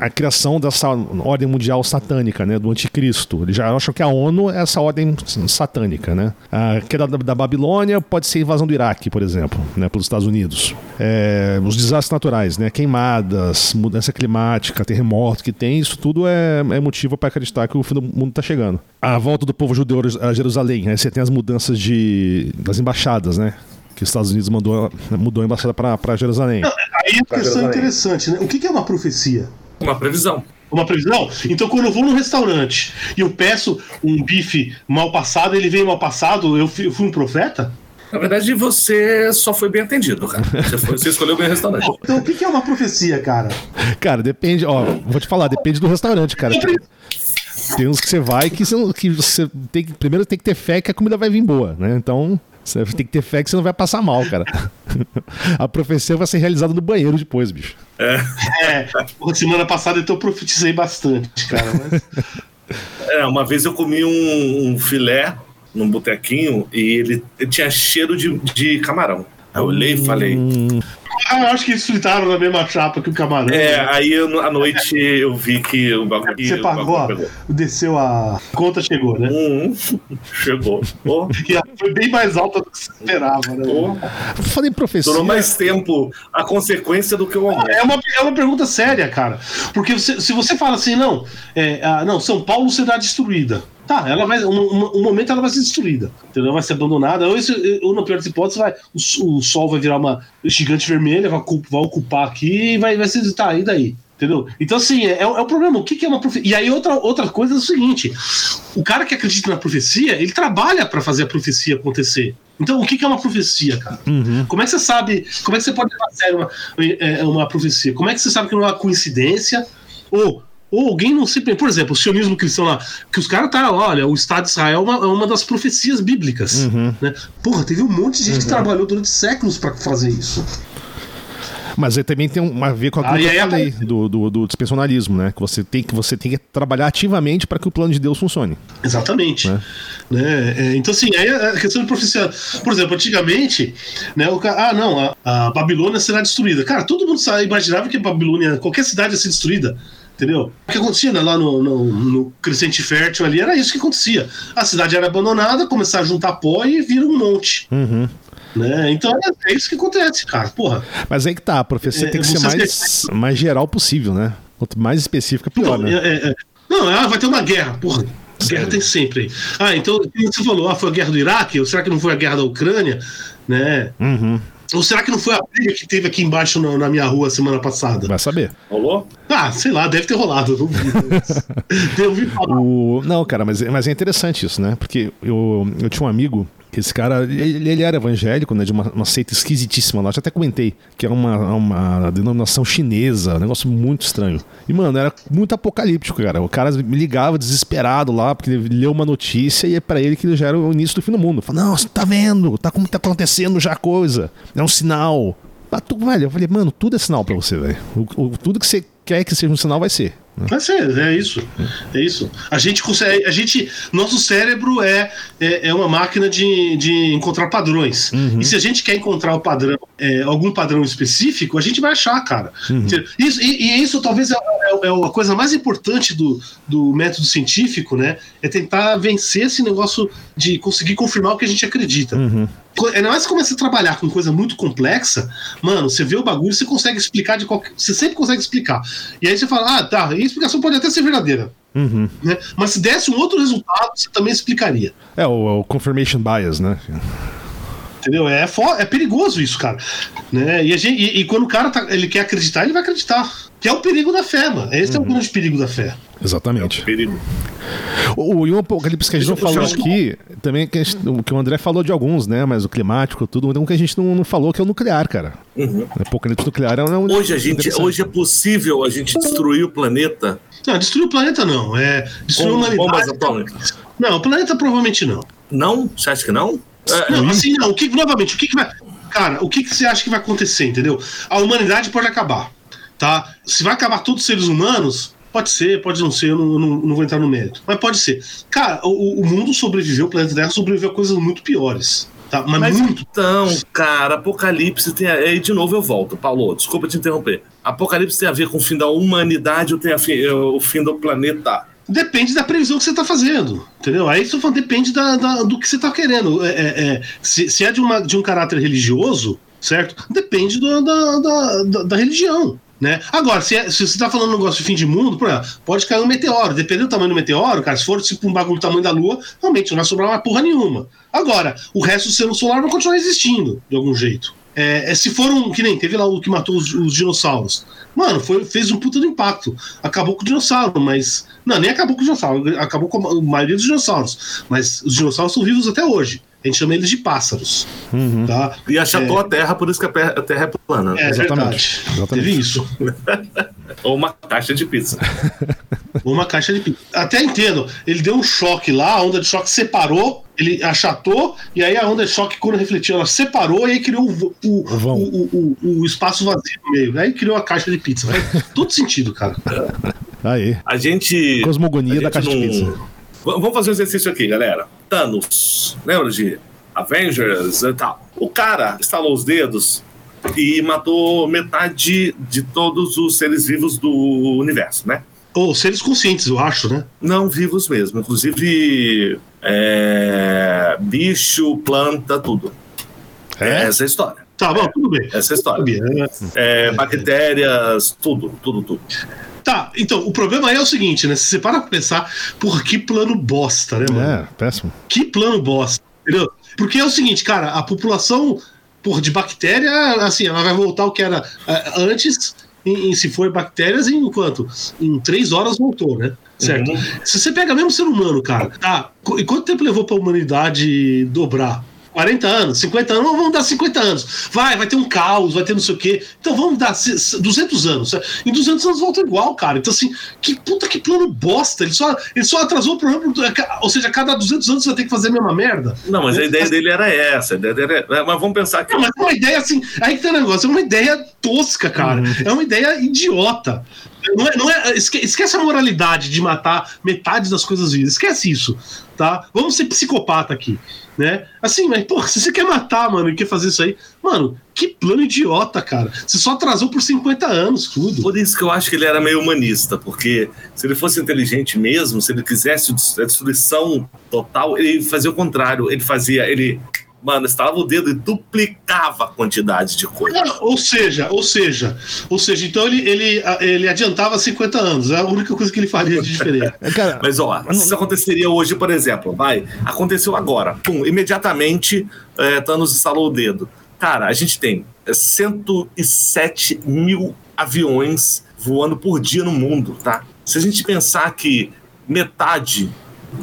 a criação dessa ordem mundial satânica, né, do anticristo. Eles já acham que a ONU é essa ordem satânica, né? A queda da, da Babilônia pode ser a invasão do Iraque, por exemplo, né, pelos Estados Unidos. É, os desastres naturais, né, queimadas, mudança climática, terremoto que tem, isso tudo é, é motivo para acreditar que o fim do mundo está chegando. A volta do povo judeu a Jerusalém, né, você tem as mudanças de, das embaixadas, né? Que os Estados Unidos mandou, mudou a embaixada para Jerusalém. Aí a questão Jerusalém. interessante, né? O que que é uma profecia? Uma previsão. Uma previsão? Então, quando eu vou num restaurante e eu peço um bife mal passado, ele vem mal passado, eu fui, eu fui um profeta? Na verdade, você só foi bem atendido, cara. Você, foi- você escolheu bem o restaurante. Então, o que é uma profecia, cara? Cara, depende, ó, vou te falar, depende do restaurante, cara. Tem uns que você vai que você, que você tem que. Primeiro tem que ter fé que a comida vai vir boa, né? Então. Você tem que ter fé que você não vai passar mal, cara. A profecia vai ser realizada no banheiro depois, bicho. É, porra, semana passada então eu profetizei bastante, cara. Mas... É, uma vez eu comi um, um filé num botequinho e ele, ele tinha cheiro de, de camarão. Aí eu olhei e falei, Ah, eu acho que eles fritaram na mesma chapa que o camarão. É, aí eu- à noite eu vi que o bagulho. Você o pagou, bagulho pegou. desceu a a conta, chegou, né? Hum, chegou. Oh, E foi bem mais alta do que você esperava, né? oh. Falei profecia. Durou mais tempo a consequência do que o almoço. É uma, é uma pergunta séria, cara. Porque você- se você fala assim, não, é, ah, não, São Paulo será destruída. Tá, ela vai. Um, um- momento ela vai ser destruída. Entendeu? Vai ser abandonada. Ou, esse- ou na pior das hipóteses, vai, o, o sol vai virar uma gigante vermelha, vai, vai ocupar aqui e vai, vai ser. Tá, e daí? Entendeu? Então, assim, é, é o problema. O que, que é uma profecia? E aí, outra, outra coisa é o seguinte: o cara que acredita na profecia, ele trabalha pra fazer a profecia acontecer. Então, o que, que é uma profecia, cara? Como é que você sabe? Como é que você pode levar a sério uma, é, uma profecia? Como é que você sabe que não é uma coincidência? Ou, ou alguém não se. Por exemplo, o sionismo cristão lá, que os caras tá, olha, o Estado de Israel é uma, é uma das profecias bíblicas. Né? Porra, teve um monte de gente que trabalhou durante séculos pra fazer isso. Mas aí também tem um, a ver com aquilo Ah, que eu aí do, do, do dispensionalismo, né? Que você tem que, você tem que trabalhar ativamente para que o plano de Deus funcione. Exatamente. Né? Né? É, então, assim, aí a questão de profecia. Por exemplo, antigamente, né, o cara, ah, não, a, a Babilônia será destruída. Cara, todo mundo imaginava que a Babilônia, qualquer cidade ia ser destruída. Entendeu? O que acontecia né, lá no, no, no Crescente Fértil ali era isso que acontecia. A cidade era abandonada, começava a juntar pó e vira um monte. Uhum. Né? Então é, é isso que acontece, cara. Porra. Mas aí que tá, a profecia É, tem que ser mais, mais geral possível, né? Quanto mais específica, pior, Não, né? é- é- é. não ah, vai ter uma guerra, porra. Guerra Sério? tem sempre aí. Ah, então você falou, ah, foi a guerra do Iraque? Ou será que não foi a guerra da Ucrânia? Né? Uhum. Ou será que não foi a briga que teve aqui embaixo na, na minha rua semana passada? Vai saber. Rolou? Ah, sei lá, deve ter rolado. eu Não vi. falar. O... Não, cara, mas, mas é interessante isso, né? Porque eu, eu tinha um amigo, esse cara, ele, ele era evangélico, né? De uma, uma seita esquisitíssima lá, já até comentei, que é uma, uma denominação chinesa, um negócio muito estranho. E, mano, era muito apocalíptico, cara. O cara me ligava desesperado lá, porque ele leu uma notícia e é pra ele que já era o início do fim do mundo. Falou, não, você tá vendo? Tá como tá acontecendo já a coisa. É um sinal. Ah, tu, velho, eu falei, mano, tudo é sinal pra você, velho. O- o- Tudo que você quer que seja um sinal vai ser. Né? Ser, é isso. É isso. A gente consegue. A gente. Nosso cérebro é, é, é uma máquina de, de encontrar padrões. E se a gente quer encontrar o padrão, é, algum padrão específico, a gente vai achar, cara. Isso, e, e isso talvez é, é- é a coisa mais importante do, do método científico, né? É tentar vencer esse negócio de conseguir confirmar o que a gente acredita. Co- Ainda mais que começa a trabalhar com coisa muito complexa, mano, você vê o bagulho, você consegue explicar de qualquer. Você sempre consegue explicar. E aí você fala, ah, tá, a explicação pode até ser verdadeira. Uhum. Né? Mas se desse um outro resultado, você também explicaria. É o, é o confirmation bias, né? Entendeu? É, fo- é perigoso isso, cara. Né? E, a gente- e- e quando o cara tá- ele quer acreditar, ele vai acreditar. Que é o perigo da fé, mano. Esse é o grande perigo da fé. Exatamente. Perigo. O, e um apocalipse que a gente não falou um- aqui, também é que, gente- o que o André falou de alguns, né? Mas o climático, tudo, então o que a gente não, não falou que é o nuclear, cara. Uhum. O apocalipse nuclear é um. Hoje, a gente, hoje é possível a gente destruir o planeta Não, destruir o planeta não. É destruir com a bombas humanidade. atômicas. Não, o planeta provavelmente não. Não? Você acha que não? É, Não, assim não. O que, novamente, o que, que vai. Cara, o que, que você acha que vai acontecer, entendeu? A humanidade pode acabar. Tá? Se vai acabar todos os seres humanos, pode ser, pode não ser, eu não, não, não vou entrar no mérito. Mas pode ser. Cara, o, o mundo sobreviveu, o planeta Terra sobreviveu a coisas muito piores. Tá? Mas, Mas muito. então, cara, Apocalipse tem. A... E de novo eu volto, Paulo, desculpa te interromper. Apocalipse tem a ver com o fim da humanidade ou tem a fi- o fim do planeta? Depende da previsão que você está fazendo, entendeu? Aí falando, depende da, da- do que você está querendo. É, é, é, se, se é de, uma, de um caráter religioso, certo? Depende do- da, da, da, da religião. Né? Agora, se, é- se você está falando um negócio de fim de mundo, pode cair um meteoro. Dependendo do tamanho do meteoro, cara, se for tipo um bagulho do tamanho da Lua, realmente não vai sobrar uma porra nenhuma. Agora, o resto do sistema solar vai continuar existindo, de algum jeito. É, é, se for um. Que nem teve lá o que matou os, os dinossauros. Mano, foi, fez um puta do impacto. Acabou com o dinossauro, mas. Não, nem acabou com o dinossauro. Acabou com a ma- maioria dos dinossauros. Mas os dinossauros são vivos até hoje. A gente chama eles de pássaros. Tá? E achatou a Terra, por isso que a Terra é plana. É Exatamente. Exatamente. Teve isso. Ou uma caixa de pizza. Ou uma caixa de pizza. Até entendo. Ele deu um choque lá, a onda de choque separou, ele achatou, e aí a onda de choque, quando refletiu, ela separou e aí criou o, o, O o, o- espaço vazio no meio. Aí criou a caixa de pizza. Faz todo sentido, cara. Aí. A gente. Cosmogonia a da gente caixa de não- pizza. V- Vamos fazer um exercício aqui, galera. Thanos. Lembra de Avengers e tal? O cara estalou os dedos, e matou metade de todos os seres vivos do universo, né? Ou seres conscientes, eu acho, né? Não vivos mesmo, inclusive é, bicho, planta, tudo. É? Essa é a história. Tá bom, tudo bem. Essa é a história. Né? É, bactérias, tudo, tudo, tudo. Tá, então, o problema aí é o seguinte, né? Se você para pra pensar, porra, que plano bosta, né, mano? É, péssimo. Que plano bosta, entendeu? Porque é o seguinte, cara, a população porra, de bactéria, assim, ela vai voltar ao que era é, antes, em, em- se for bactérias, em quanto? Em três horas voltou, né? Certo? Uhum. Se você pega mesmo ser humano, cara, tá? E quanto tempo levou pra humanidade dobrar? 40 anos, 50 anos, vamos dar 50 anos. Vai, vai ter um caos, vai ter não sei o quê. Então vamos dar se- se- 200 anos. Em 200 anos volta igual, cara. Então, assim, que puta que plano bosta. Ele só, ele só atrasou o programa. Ou seja, a cada 200 anos você vai ter que fazer a mesma merda. Não, mas a ideia dele era essa. a ideia dele era- Mas vamos pensar que Não, mas é uma ideia assim. Aí que tem um negócio, é uma ideia tosca, cara. É uma ideia idiota. Não é, não é- esque- esquece a moralidade de matar metade das coisas vivas. Esquece isso, tá? Vamos ser psicopata aqui, né? Assim, mas, pô, se você quer matar, mano, e quer fazer isso aí, mano, que plano idiota, cara. Você só atrasou por 50 anos, tudo. Por isso que eu acho que ele era meio humanista, porque se ele fosse inteligente mesmo, se ele quisesse a destruição total, ele fazia o contrário. Ele fazia, ele, mano, estalava o dedo e duplicava a quantidade de coisa. Ou seja, ou seja, ou seja, então ele, ele, ele adiantava 50 anos. É a única coisa que ele faria de diferente. É, Cara, Mas ó, se isso aconteceria hoje, por exemplo, vai, aconteceu agora, pum, imediatamente é, Thanos instalou o dedo. Cara, a gente tem é, 107 mil aviões voando por dia no mundo, tá? Se a gente pensar que metade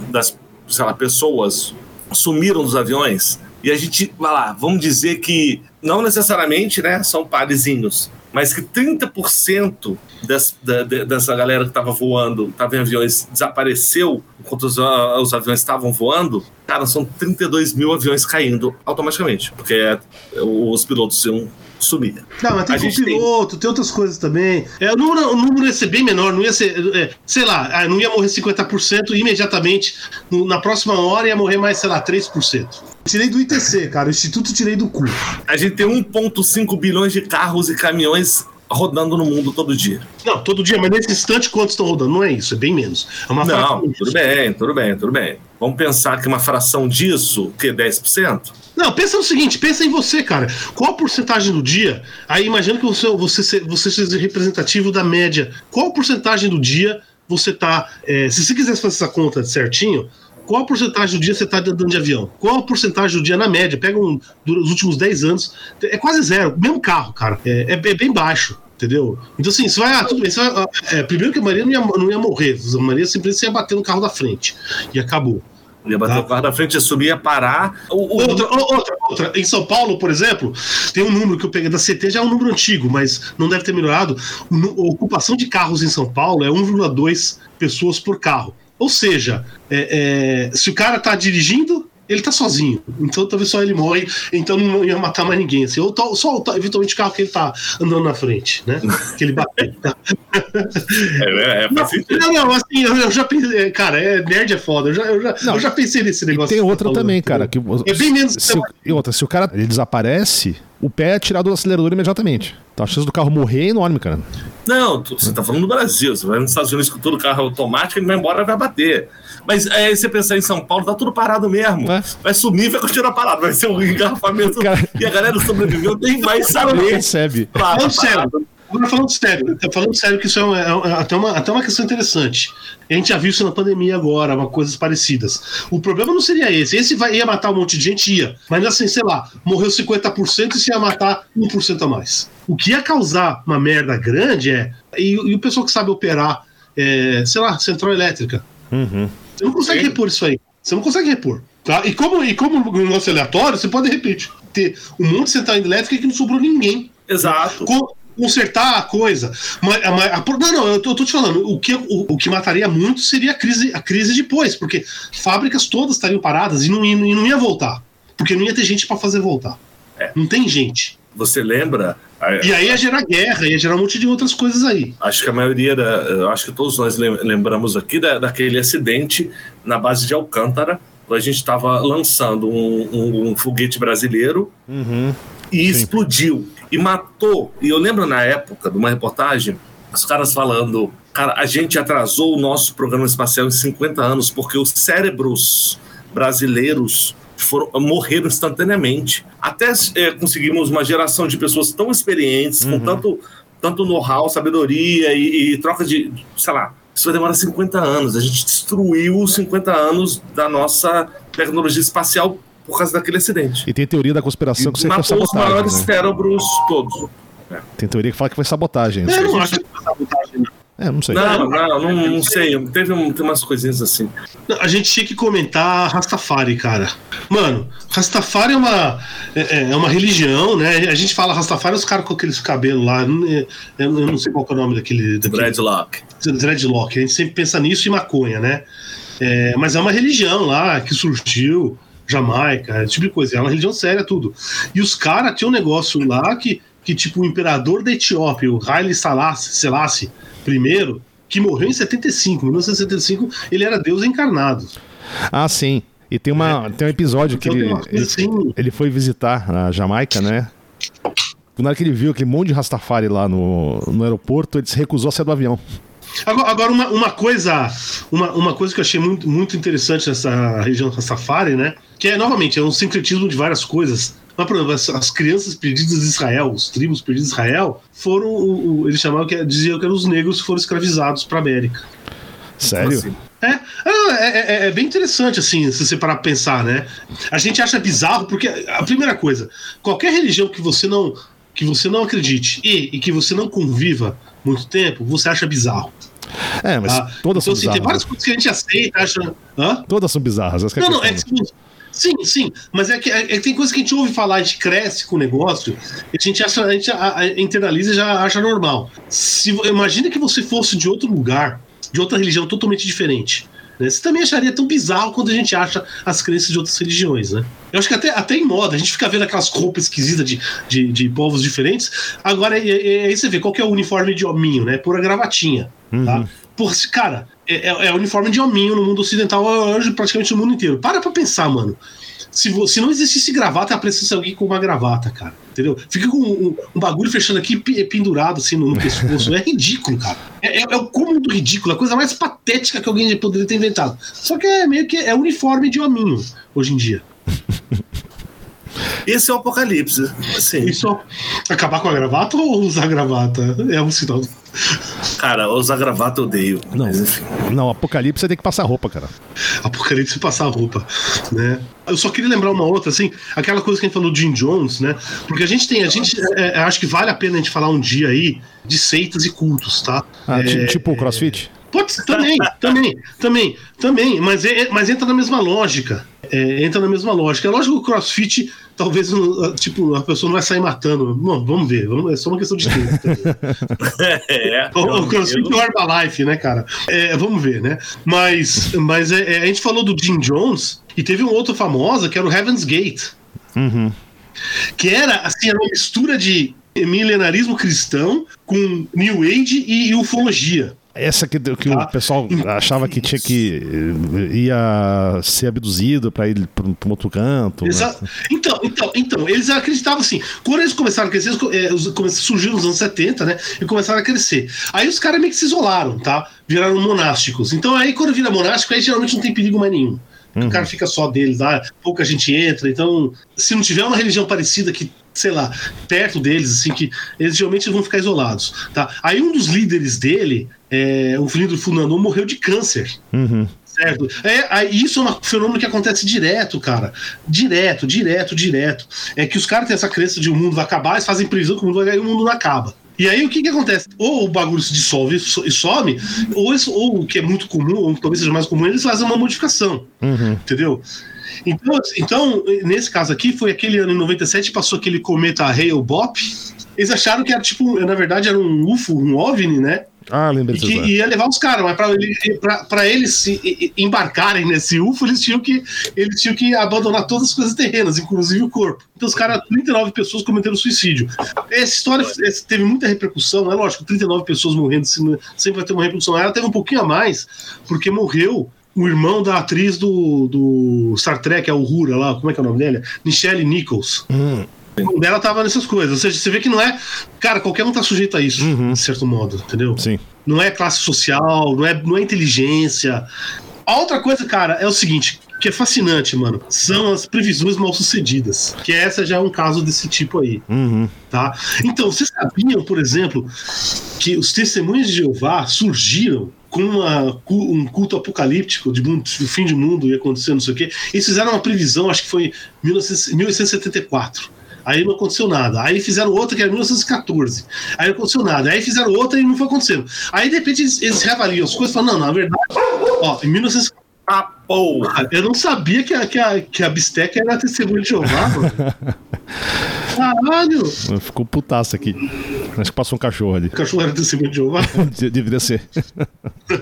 das, sei lá, pessoas sumiram dos aviões, e a gente, vai lá, vamos dizer que não necessariamente, né, são parezinhos, mas que 30% das, da, da- dessa galera que estava voando, estava em aviões, desapareceu enquanto os, ah, os aviões estavam voando, cara, são 32 mil aviões caindo automaticamente, porque é, os pilotos iam sumir. Não, mas tem A gente tem- piloto, tem outras coisas também. É, o, número, o número ia ser bem menor, não ia ser, é, sei lá, ah, não ia morrer 50% e imediatamente, no- na próxima hora ia morrer mais, sei lá, 3%. Tirei do ITC, cara, o Instituto tirei do cu. A gente tem 1,5 bilhões de carros e caminhões rodando no mundo todo dia. Não, todo dia, mas nesse instante quantos estão rodando? Não é isso, é bem menos. É uma Não, disso. tudo bem, tudo bem, tudo bem. Vamos pensar que uma fração disso, o quê? 10%? Não, pensa no seguinte, pensa em você, cara. Qual a porcentagem do dia? Aí imagina que você, você, você seja representativo da média. Qual a porcentagem do dia você tá. é, se você quisesse fazer essa conta certinho, qual a porcentagem do dia você tá andando de avião? Qual a porcentagem do dia na média? Pega um, dos últimos 10 anos. É quase zero. Mesmo carro, cara. É, é bem- bem baixo. Entendeu? Então, assim, você vai. Ah, tudo bem. Você vai, ah, é, primeiro que a Maria não ia, não ia morrer. A Maria simplesmente ia bater no carro da frente. E acabou. Ia bater Tá. o carro da frente, ia subir, ia parar. O, o- Outra, outra, outra. Em São Paulo, por exemplo, tem um número que eu peguei da CT, já é um número antigo, mas não deve ter melhorado. O A ocupação de carros em São Paulo é 1,2 pessoas por carro. Ou seja, é- é, se o cara tá dirigindo, ele tá sozinho. Então talvez só ele morre, então não ia matar mais ninguém. Assim, ou to- só o- eventualmente o carro que ele tá andando na frente, né? Que ele bateu. é, é, faz sentido. Não, não, assim, eu, eu já pensei. Cara, é, nerd é foda. Eu já, eu já, Não, eu já pensei nesse E negócio. tem outra falou, também, cara. Que, É bem menos que se, o- e outra, se o cara ele desaparece, o pé é tirado do acelerador imediatamente. Então a chance do carro morrer é enorme, cara. Não, tu- você tá falando do Brasil. Você vai nos Estados Unidos com todo carro automático, ele vai embora vai bater. Mas aí você pensar em São Paulo, tá tudo parado mesmo. É. Vai sumir, vai continuar parado. Vai ser um engarrafamento. Cara- E a galera sobreviveu, nem vai Não saber. percebe. Falando tá sério, parado. Agora falando sério, tá falando sério que isso é, é é até, uma, até uma questão interessante. A gente já viu isso na pandemia agora, uma, coisas parecidas. O problema não seria esse. Esse vai, ia matar um monte de gente, ia. Mas assim, sei lá, morreu 50% e se ia matar 1% a mais. O que ia causar uma merda grande é. E, e o pessoal que sabe operar, é, sei lá, central elétrica. Uhum. Você não consegue Sim. repor isso aí. Você não consegue repor. Tá? E como e como no negócio aleatório, você pode, de repente, ter um monte de central elétrica que não sobrou ninguém Exato. co- consertar a coisa. Mas, mas- a- não, não, eu tô, eu tô te falando, o que, o, o que mataria muito seria a crise, a crise depois, porque fábricas todas estariam paradas e não, ia- e não ia voltar. Porque não ia ter gente para fazer voltar. É. Não tem gente. Você lembra? E aí ia gerar guerra, ia gerar um monte de outras coisas aí. Acho que a maioria, da, acho que todos nós lem- lembramos aqui da, daquele acidente na base de Alcântara, quando a gente estava lançando um, um- um foguete brasileiro Uhum. e Sim. explodiu. E matou. E eu lembro na época de uma reportagem, os caras falando, cara, a gente atrasou o nosso programa espacial em 50 anos porque os cérebros brasileiros foram, morreram instantaneamente. Até é, conseguimos uma geração de pessoas tão experientes, uhum. com tanto, tanto know-how, sabedoria e, e, troca de, sei lá, isso vai demorar 50 anos. A gente destruiu 50 anos da nossa tecnologia espacial por causa daquele acidente. E tem teoria da conspiração que você foi sabotagem. os maiores né? cérebros todos. Tem teoria que fala que foi sabotagem. Eu não acho que foi sabotagem, não. É, não sei. Não, não, não, não sei. Teve um, tem umas coisinhas assim. A gente tinha que comentar Rastafari, cara. Mano, Rastafari é uma, é, é uma religião, né? A gente fala Rastafari, os caras com aqueles cabelos lá. Eu, eu não sei qual é o nome daquele. daquele Dreadlock. Dreadlock. A gente sempre pensa nisso e maconha, né? É, mas é uma religião lá que surgiu, Jamaica, esse tipo de coisa. É uma religião séria, tudo. E os caras tinham um negócio lá que, que, tipo, o imperador da Etiópia, o Haile Selassie, Selassie primeiro, que morreu em 75. Em 1975, ele era Deus encarnado. Ah, sim. E tem, uma, é. tem um episódio então, que ele, ele, assim. ele, foi visitar a Jamaica, né? Na hora que ele viu aquele monte de Rastafari lá no, no aeroporto, ele se recusou a sair do avião. Agora, agora uma, uma, coisa uma, uma coisa que eu achei muito, muito interessante nessa região Rastafari, né? Que é, novamente, é um sincretismo de várias coisas. Mas, por exemplo, as, as, crianças perdidas de Israel, os tribos perdidos de Israel, foram. O, o, eles chamavam que diziam que eram os negros que foram escravizados para América. Sério? Assim, é, é, é, é, bem interessante, assim, se você parar pra pensar, né? A gente acha bizarro, porque a primeira coisa, qualquer religião que você não, que você não acredite e, e que você não conviva muito tempo, você acha bizarro. É, mas ah, todas então, são assim, bizarras. Tem várias coisas que a gente aceita, acha. Hã? Todas são bizarras. não, não, é, Sim, sim, mas é que, é, é que, tem coisa que a gente ouve falar, a gente cresce com o negócio, a gente, acha, a gente a, a, internaliza e já acha normal. Se, imagina que você fosse de outro lugar, de outra religião totalmente diferente. Né? Você também acharia tão bizarro quando a gente acha as crenças de outras religiões, né? Eu acho que até, até em moda, a gente fica vendo aquelas roupas esquisitas de, de, de povos diferentes. Agora, aí você vê qual que é o uniforme de hominho, né? Pura gravatinha, tá? uhum. tá? Porra, cara, é, é, é uniforme de hominho no mundo ocidental hoje, praticamente no mundo inteiro. Para pra pensar, mano. Se, se não existisse gravata, precisa alguém com uma gravata, cara. Entendeu? Fica com um, um bagulho fechando aqui pendurado assim no, no pescoço. é ridículo, cara. É, é, é o cúmulo do ridículo, a coisa mais patética que alguém poderia ter inventado. Só que é meio que é uniforme de hominho hoje em dia. Esse é o apocalipse. Assim. Isso, acabar com a gravata ou usar a gravata? É um sinal. Cara, usar gravata eu odeio. Não, não, apocalipse você tem que passar roupa, cara. Apocalipse passar roupa, né? Eu só queria lembrar uma outra, assim, aquela coisa que a gente falou do Jim Jones, né? Porque a gente tem, a gente, é, é acho que vale a pena a gente falar um dia aí de seitas e cultos, tá? Ah, é, tipo o CrossFit? Pode ser, também, também, também, também, mas, é, mas entra na mesma lógica. É, entra na mesma lógica. É lógico que o crossfit, talvez, tipo, a pessoa não vai sair matando. Bom, vamos ver, vamos, é só uma questão de tempo. é, o, o crossfit é o Herbalife, né, cara? É, vamos ver, né? Mas, mas é, é, a gente falou do Jim Jones e teve um outro famoso que era o Heaven's Gate. Uhum. Que era, assim, era uma mistura de milenarismo cristão com New Age e ufologia. Essa que, que tá. o pessoal achava que tinha que eh, ia ser abduzido para ir para um outro canto. Né? Então, então, então, eles acreditavam assim. Quando eles começaram a crescer, eles, é, surgiram nos anos 70, né? E começaram a crescer. Aí os caras meio que se isolaram, tá? Viraram monásticos. Então aí quando vira monástico, aí geralmente não tem perigo mais nenhum. Uhum. O cara fica só deles lá, pouca gente entra. Então, se não tiver uma religião parecida que, sei lá, perto deles, assim, que eles geralmente vão ficar isolados. Tá? Aí um dos líderes dele, é, o filho do morreu de câncer. Uhum. Certo. É, isso é um fenômeno que acontece direto, cara. Direto, direto, direto. É que os caras têm essa crença de o mundo vai acabar, eles fazem previsão que o mundo vai cair e o mundo não acaba. E aí o que que acontece? Ou o bagulho se dissolve e some, ou, isso, ou o que é muito comum, ou talvez seja mais comum, eles fazem uma modificação. Uhum. Entendeu? Então, então, nesse caso aqui, foi aquele ano em 97, passou aquele cometa Hale-Bopp. Eles acharam que era tipo, na verdade, era um UFO, um OVNI, né? Ah, lembrei que ia levar os caras, mas para eles se embarcarem nesse UFO, eles tinham, que, eles tinham que abandonar todas as coisas terrenas, inclusive o corpo. Então os caras, 39 pessoas cometeram suicídio. Essa história teve muita repercussão, é lógico, 39 pessoas morrendo sempre vai ter uma repercussão. Ela teve um pouquinho a mais, porque morreu o irmão da atriz do, do Star Trek, a Uhura lá, como é que é o nome dela? Michelle Nichols. Hum. O dela tava nessas coisas. Ou seja, você vê que não é. Cara, qualquer um tá sujeito a isso, de certo modo, entendeu? Sim. Não é classe social, não é, não é inteligência. A outra coisa, cara, é o seguinte, que é fascinante, mano. São as previsões mal sucedidas. Que essa já é um caso desse tipo aí. Uhum. Tá? Então, vocês sabiam, por exemplo, que os testemunhos de Jeová surgiram com uma, um culto apocalíptico de mundo, o fim de mundo ia acontecer, não sei o quê. Eles fizeram uma previsão, acho que foi em 1900 1874. Aí não aconteceu nada. Aí fizeram outra que era 1914. Aí não aconteceu nada. Aí fizeram outra e não foi acontecendo. Aí de repente eles, eles reavaliam as coisas e falam: não, na verdade, ó, em 1914. Ah, porra! Eu não sabia que a, que a, que a Bisteca era testemunha de Jeová, mano. Caralho! Ficou putaço aqui. Acho que passou um cachorro ali. O cachorro era testemunha de Jeová. De- Deveria ser.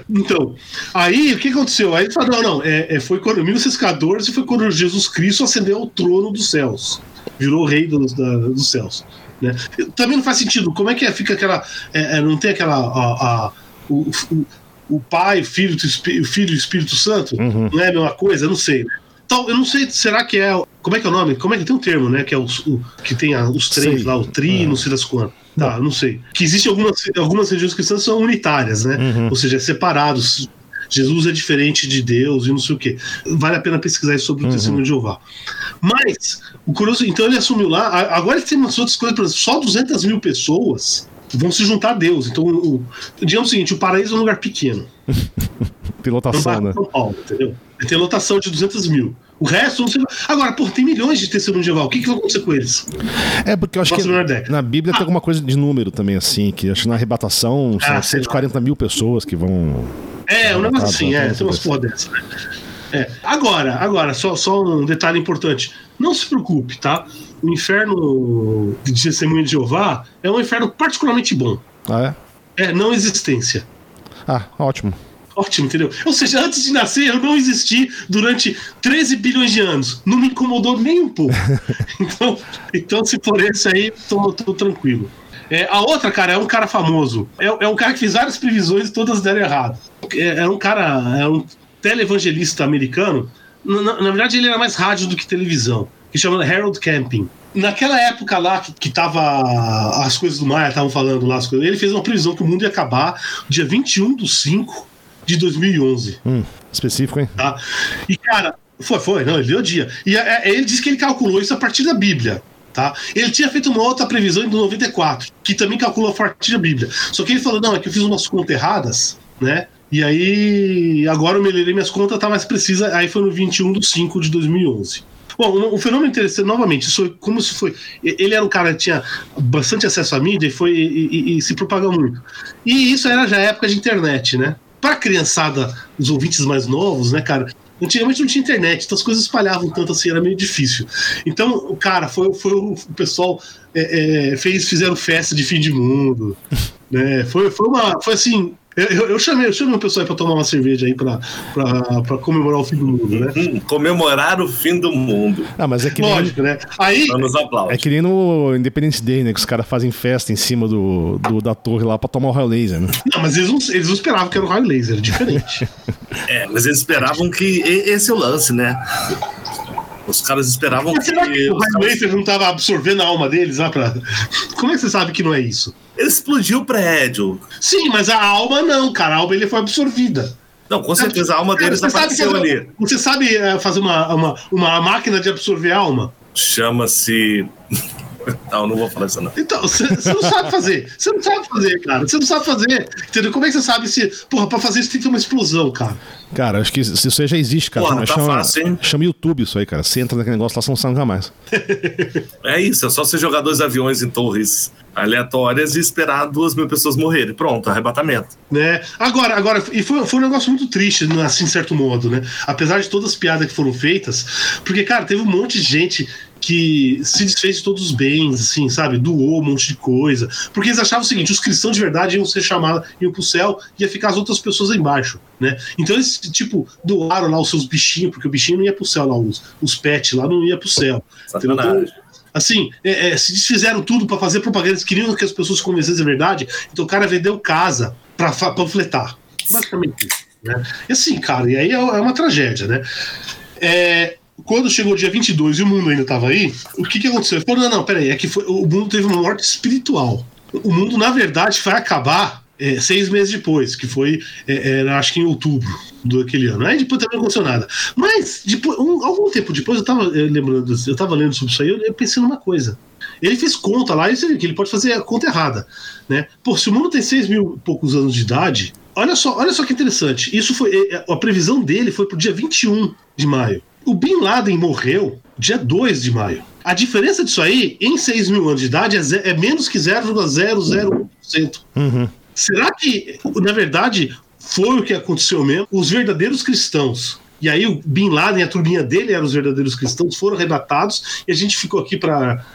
Então, aí o que aconteceu? Aí ele falou: não, não, é, é, foi quando, em 1914 foi quando Jesus Cristo ascendeu ao trono dos céus, virou rei dos, da- dos céus. Né? Também não faz sentido. Como é que é, fica aquela. é, é, não tem aquela. a- a- o, o, o Pai, o Filho, o o Filho e o Espírito Santo? Uhum. Não é a mesma coisa? Eu não sei. Então, eu não sei, será que é. Como é que é o nome? Como é que tem um termo, né? Que é os- o, que tem a- os três Sei. lá, o tri, É. não sei das quantas. Tá, não sei. Que existem algumas, algumas religiões cristãs que são unitárias, né? Uhum. Ou seja, é separados. Jesus é diferente de Deus e não sei o quê. Vale a pena pesquisar isso sobre o Uhum. testemunho de Jeová. Mas, o curioso, então ele assumiu lá. Agora ele tem umas outras coisas, só 200 mil pessoas vão se juntar a Deus. Então, o, digamos o seguinte: o paraíso é um lugar pequeno. Pilotação, vai né? São Paulo, entendeu? Tem lotação de 200 mil. O resto, não sei. Agora, pô, tem milhões de testemunhos de Jeová. O que, que vai acontecer com eles? É, porque eu acho Próxima que na Bíblia tem alguma coisa de número também, assim, que acho que na arrebatação são Ah, sei 140 mil pessoas que vão. É, um negócio assim, tá, é, tá, tem umas tá. porra dessa, né? É. Agora, agora, só, só um detalhe importante. Não se preocupe, tá? O inferno de testemunho de Jeová é um inferno particularmente bom. Ah, é? É não existência. Ah, ótimo. Ótimo, entendeu? Ou seja, antes de nascer, eu não existi durante 13 bilhões de anos. Não me incomodou nem um pouco. então, então, se for esse aí, tô, tô tranquilo. É, a outra, cara, é um cara famoso. É, é um cara que fez várias previsões e todas deram errado. É, é um cara, é um televangelista americano. Na, na- na verdade, ele era mais rádio do que televisão. Que chama Harold Camping. Naquela época lá que, que tava. As coisas do Maia estavam falando lá, as coisas, ele fez uma previsão que o mundo ia acabar dia 21 de 5 de 2011 Hum, específico, hein? tá? E, cara, foi, foi, não, ele deu dia. E é, é, ele disse que ele calculou isso a partir da Bíblia. Tá? Ele tinha feito uma outra previsão em 94, que também calculou a partir da Bíblia. Só que ele falou: não, é que eu fiz umas contas erradas, né? E aí, agora eu melhorei minhas contas, tá mais precisa. Aí foi no 21 de 5 de 2011. Bom, um fenômeno interessante, novamente, isso foi, como isso foi. Ele era um cara que tinha bastante acesso à mídia e, foi, e, e- e se propagou muito. E isso era já época de internet, né? Pra criançada, os ouvintes mais novos, né, cara? Antigamente não tinha internet, então as coisas espalhavam tanto assim, era meio difícil. Então, o cara, foi, foi o, o pessoal é, é, fez, fizeram festa de fim de mundo. Né? Foi, foi uma. Foi assim. Eu, eu- eu chamei, eu chamei o pessoal aí pra tomar uma cerveja aí pra, pra, pra comemorar o fim do mundo, né? Hum, comemorar o fim do mundo. Ah, mas é que nem, Lógico, né? Aí. Dando os aplausos. é que nem no Independence Day, né? Que os caras fazem festa em cima do, do- da torre lá pra tomar o raio laser, né? Não, mas eles não, eles não esperavam que era o raio laser, era diferente. É, mas eles esperavam que. Esse é o lance, né? Os caras esperavam Mas será que que. o raio caras- não tava absorvendo a alma deles lá pra. Como é que você sabe que não é isso? Ele explodiu o prédio. Sim, mas a alma não, cara. A alma ele foi absorvida. Não, com certeza a alma deles Você sabe, apareceu fazer, ali. você sabe é, fazer uma, uma, uma máquina de absorver a alma? Chama-se. Não, não vou falar isso, não. Então, você não sabe fazer. Você não sabe fazer, cara. Você não sabe fazer. Entendeu? Como é que você sabe se. Porra, pra fazer isso tem que ter uma explosão, cara. Cara, acho que isso aí já existe, cara. Porra, tá chama, fácil, hein? chama YouTube isso aí, cara. Você entra naquele negócio lá, você não sai nunca mais. É isso, é só você jogar dois aviões em torres aleatórias e esperar duas mil pessoas morrerem. Pronto, arrebatamento. Né? Agora, agora, e foi, foi um negócio muito triste, né, assim, de certo modo, né? Apesar de todas as piadas que foram feitas, porque, cara, teve um monte de gente que se desfez de todos os bens, assim, sabe? Doou um monte de coisa. Porque eles achavam o seguinte: os cristãos de verdade iam ser chamados, iam pro céu, ia ficar as outras pessoas aí embaixo, né? Então eles, tipo, doaram lá os seus bichinhos, porque o bichinho não ia pro céu lá, os, os pets lá não ia pro céu. Então, Assim, é, é, se desfizeram tudo pra fazer propaganda, eles queriam que as pessoas se convencessem a verdade, então o cara vendeu casa pra fa- panfletar. Basicamente isso. Né? E assim, cara, e aí é, é uma tragédia, né? É, quando chegou o dia 22 e o mundo ainda tava aí, o que que aconteceu? Falou, não, não, peraí, é que foi, o mundo teve uma morte espiritual. O mundo, na verdade, vai acabar é, seis meses depois, que foi, é, era, acho que em outubro daquele ano. Aí depois também não aconteceu nada. Mas, depois, um, algum tempo depois, eu tava eu lembrando, eu tava lendo sobre isso aí, eu, eu pensei numa coisa. Ele fez conta lá, isso que ele pode fazer a conta errada, né? Pô, se o mundo tem seis mil poucos anos de idade, olha só, olha só que interessante. Isso foi a previsão dele foi pro dia 21 de maio. O Bin Laden morreu dia 2 de maio. A diferença disso aí, em 6 mil anos de idade, é, é menos que 0,001%. Uhum. Será que, na verdade, foi o que aconteceu mesmo? Os verdadeiros cristãos. E aí o Bin Laden, a turminha dele eram os verdadeiros cristãos, foram arrebatados e a gente ficou aqui para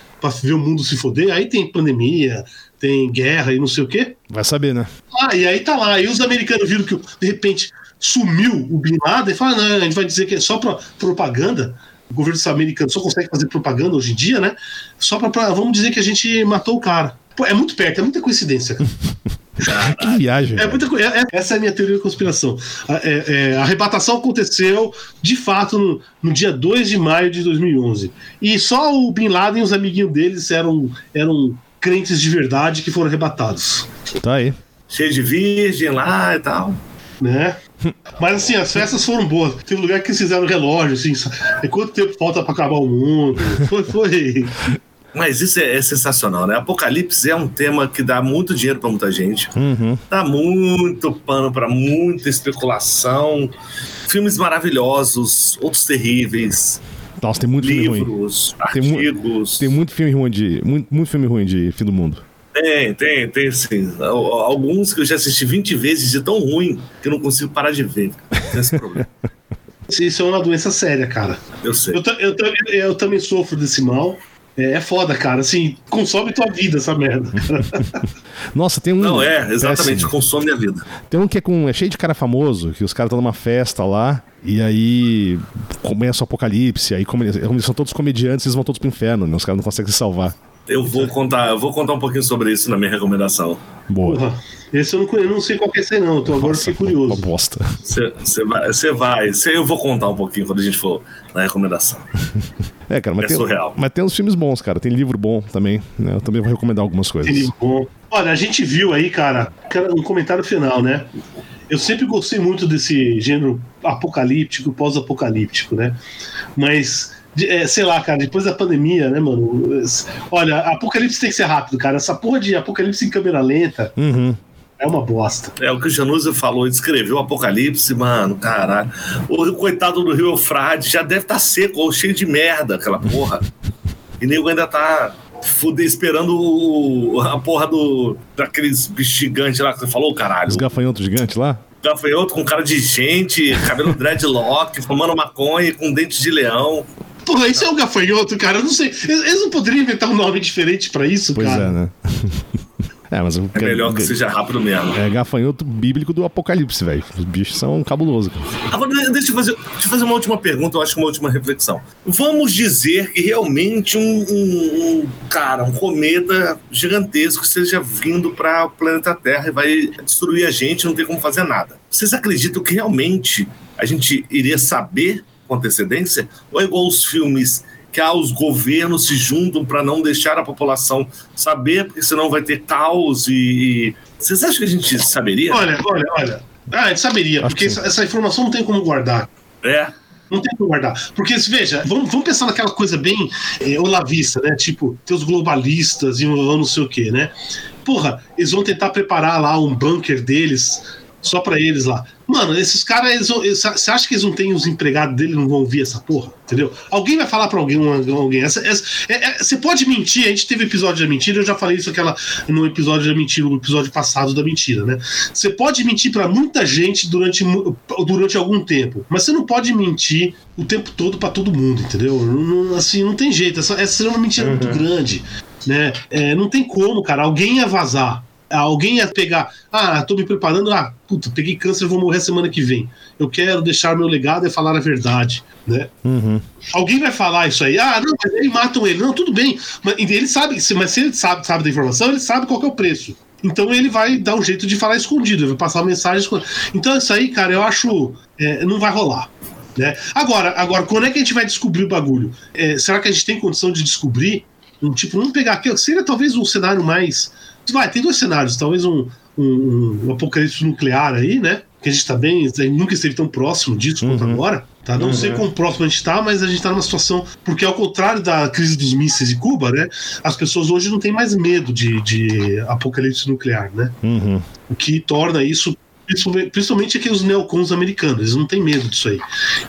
ver o mundo se foder. Aí tem pandemia, tem guerra e não sei o quê. Vai saber, né? Ah, e aí tá lá. E os americanos viram que de repente sumiu o Bin Laden e falaram, não, a gente vai dizer que é só pra propaganda. O governo americano só consegue fazer propaganda hoje em dia, né? Só pra, pra vamos dizer que a gente matou o cara. Pô, é muito perto, é muita coincidência. que viagem. É muita, é, essa é a minha teoria da conspiração. A, é, é, a arrebatação aconteceu, de fato, no, no, dia 2 de maio de 2011. E só o Bin Laden e os amiguinhos deles eram, eram crentes de verdade que foram arrebatados. Tá aí. Cheio de virgem lá e tal. Né? Mas assim, as festas foram boas. Tem lugar que fizeram relógio, assim. E quanto tempo falta para acabar o mundo? Foi, foi. Mas isso é, é, sensacional, né? Apocalipse é um tema que dá muito dinheiro para muita gente. Uhum. Dá muito pano para muita especulação. Filmes maravilhosos, outros terríveis. Nossa, tem muito livros, filme ruim. artigos. Tem, mu tem muito filme ruim de. Muito, muito filme ruim de fim do mundo. Tem, tem, tem sim. Alguns que eu já assisti 20 vezes de tão ruim que eu não consigo parar de ver. Tem esse problema. Isso é uma doença séria, cara. Eu sei. Eu, eu, eu, eu também sofro desse mal. É, é foda, cara. Assim, consome tua vida essa merda. Nossa, tem um. Não, é, exatamente, péssimo. consome a vida. Tem um que é, com, é cheio de cara famoso, que os caras estão numa festa lá, e aí começa o apocalipse, aí como eles, eles são todos comediantes, eles vão todos pro inferno, né? Os caras não conseguem se salvar. Eu vou contar, eu vou contar um pouquinho sobre isso na minha recomendação. Boa. Porra, esse eu não, eu não sei qual que é esse não, então agora fiquei curioso. Uma bosta. Você vai, você vai, cê, eu vou contar um pouquinho quando a gente for na recomendação. É, cara, mas, é tem, surreal. mas tem uns filmes bons, cara. Tem livro bom também. Né? Eu também vou recomendar algumas coisas. Tem livro bom. Olha, a gente viu aí, cara, um comentário final, né? Eu sempre gostei muito desse gênero apocalíptico, pós-apocalíptico, né? Mas é, sei lá, cara, depois da pandemia, né, mano? Olha, Apocalipse tem que ser rápido, cara. Essa porra de Apocalipse em câmera lenta uhum. é uma bosta. É o que o Januzzi falou, descreveu o Apocalipse, mano, caralho. O coitado do Rio Eufrade já deve estar tá seco ou cheio de merda, aquela porra. e nego ainda tá fuder esperando o, a porra do, daqueles bichos gigantes lá que você falou, caralho. Os gafanhotos gigantes lá? Gafanhoto com cara de gente, cabelo dreadlock, fumando maconha com dentes de leão. Porra, isso é um gafanhoto, cara. Eu não sei. Eles não poderiam inventar um nome diferente pra isso, pois cara? Pois é, né? É, mas é melhor que seja rápido mesmo. É gafanhoto bíblico do apocalipse, velho. Os bichos são cabulosos. Agora, deixa eu, fazer, deixa eu fazer uma última pergunta, eu acho que uma última reflexão. Vamos dizer que realmente um, um, um cara, um cometa gigantesco esteja vindo para o planeta Terra e vai destruir a gente, não tem como fazer nada. Vocês acreditam que realmente a gente iria saber com antecedência? Ou é igual os filmes que ah, os governos se juntam para não deixar a população saber, porque senão vai ter caos e. Vocês acham que a gente saberia? Olha, olha, olha. Ah, a gente saberia, Acho porque essa, essa, informação não tem como guardar. É. Não tem como guardar. Porque, veja, vamos, vamos pensar naquela coisa bem é, olavista, né? Tipo, ter os globalistas e não sei o quê, né? Porra, eles vão tentar preparar lá um bunker deles só para eles lá. Mano, esses caras, você acha que eles não têm os empregados dele não vão ouvir essa porra? Entendeu? Alguém vai falar para alguém, alguém. Essa, essa, é, é, você pode mentir, a gente teve episódio da mentira, eu já falei isso aquela, no episódio da mentira, no episódio passado da mentira, né? Você pode mentir para muita gente durante, durante algum tempo, mas você não pode mentir o tempo todo para todo mundo, entendeu? Não, assim, não tem jeito. Essa, essa é uma mentira uhum. muito grande. Né? É, não tem como, cara. Alguém ia vazar. Alguém ia pegar, ah, tô me preparando, ah, puta, peguei câncer, vou morrer semana que vem. Eu quero deixar meu legado e falar a verdade, né? Uhum. Alguém vai falar isso aí, ah, não, mas aí matam ele. Não, tudo bem. Mas ele sabe, mas se ele sabe, sabe da informação, ele sabe qual é o preço. Então ele vai dar um jeito de falar escondido, vai passar uma mensagem escondida. Então isso aí, cara, eu acho. É, não vai rolar. Né? Agora, agora, quando é que a gente vai descobrir o bagulho? É, será que a gente tem condição de descobrir? Um tipo, vamos pegar aqui, seria talvez um cenário mais. Vai, tem dois cenários, talvez um, um, um apocalipse nuclear aí, né? Que a gente tá bem, nunca esteve tão próximo disso quanto Uhum. agora. Tá? Não Uhum. sei quão próximo a gente tá, mas a gente tá numa situação. Porque ao contrário da crise dos mísseis de Cuba, né? As pessoas hoje não têm mais medo de, de apocalipse nuclear, né? Uhum. O que torna isso. principalmente- Principalmente aqueles neocons americanos, eles não têm medo disso aí.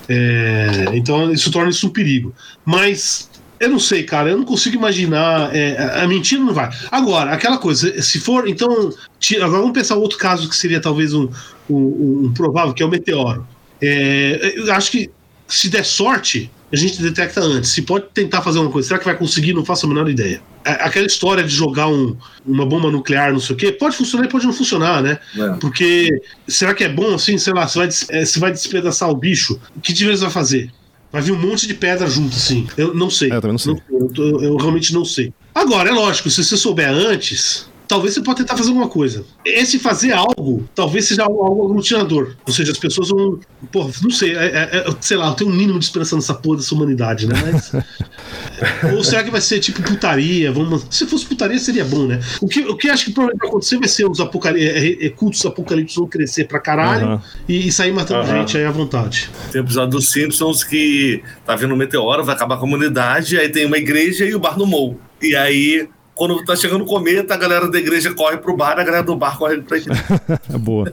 É, então isso torna isso um perigo. Mas eu não sei, cara, eu não consigo imaginar. é, a- a mentira não vai. Agora, aquela coisa, se for. Então. Agora vamos pensar outro caso que seria talvez um, um, um provável, que é o meteoro. É, eu acho que se der sorte, a gente detecta antes. Se pode tentar fazer uma coisa, será que vai conseguir? Não faço a menor ideia. Aquela história de jogar um- uma bomba nuclear, não sei o quê, pode funcionar e pode não funcionar, né? É. Porque será que é bom assim? Sei lá, você vai, eh, você vai despedaçar o bicho? O que diferença vai fazer? Vai vir um monte de pedra junto, assim. Eu não sei. É, eu também não sei. eu, tô- eu realmente não sei. Agora, é lógico, se você souber antes, talvez você pode tentar fazer alguma coisa. Esse fazer algo, talvez seja algo, aglutinador. Ou seja, as pessoas vão. Porra, não sei. é- é- é- sei lá, eu tenho um mínimo de esperança nessa porra dessa humanidade, né? Mas. Ou será que vai ser tipo putaria? Vamos... Se fosse putaria, seria bom, né? O que, o que eu acho que provavelmente vai acontecer vai ser os apocali... é, é, cultos apocalipse vão crescer pra caralho Aham. e, e sair matando Aham. gente aí à vontade. Tem um episódio dos Simpsons que tá vindo um meteoro, vai acabar a comunidade, aí tem uma igreja e o bar no Mou. E aí, quando tá chegando o cometa, a galera da igreja corre pro bar, a galera do bar corre pra igreja. É boa.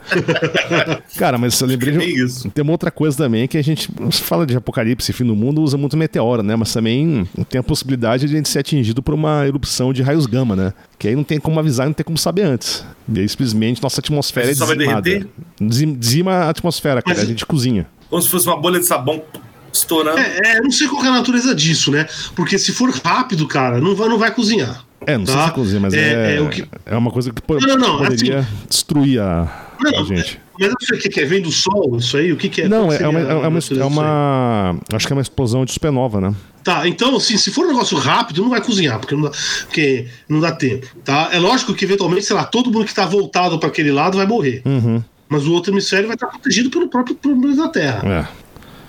Cara, mas eu lembrei É isso. Tem uma outra coisa também que a gente se fala de apocalipse, fim do mundo, usa muito meteoro, né? Mas também tem a possibilidade de a gente ser atingido por uma erupção de raios gama, né? Que aí não tem como avisar, não tem como saber antes. E aí simplesmente nossa atmosfera é Só vai dizimada. Dizima a atmosfera, cara. Mas- A gente cozinha. Como se fosse uma bolha de sabão estourando. É, é, eu não sei qual é a natureza disso, né? Porque se for rápido, cara, não vai, não vai cozinhar. É, não sei Tá. se cozinha, mas É, é, é o que- é uma coisa que po- Não, não, poderia destruir a, Não, a gente. Mas não sei o que, que é. Vem do sol, isso aí? O que, que é? Não, é, que é uma, é uma, é uma- Acho que é uma explosão de supernova, né? Tá, então, assim, se for um negócio rápido, não vai cozinhar, porque não dá, porque não dá tempo, tá? É lógico que, eventualmente, sei lá, todo mundo que tá voltado para aquele lado vai morrer. Uhum. Mas o outro hemisfério vai estar protegido pelo próprio planeta Terra, É.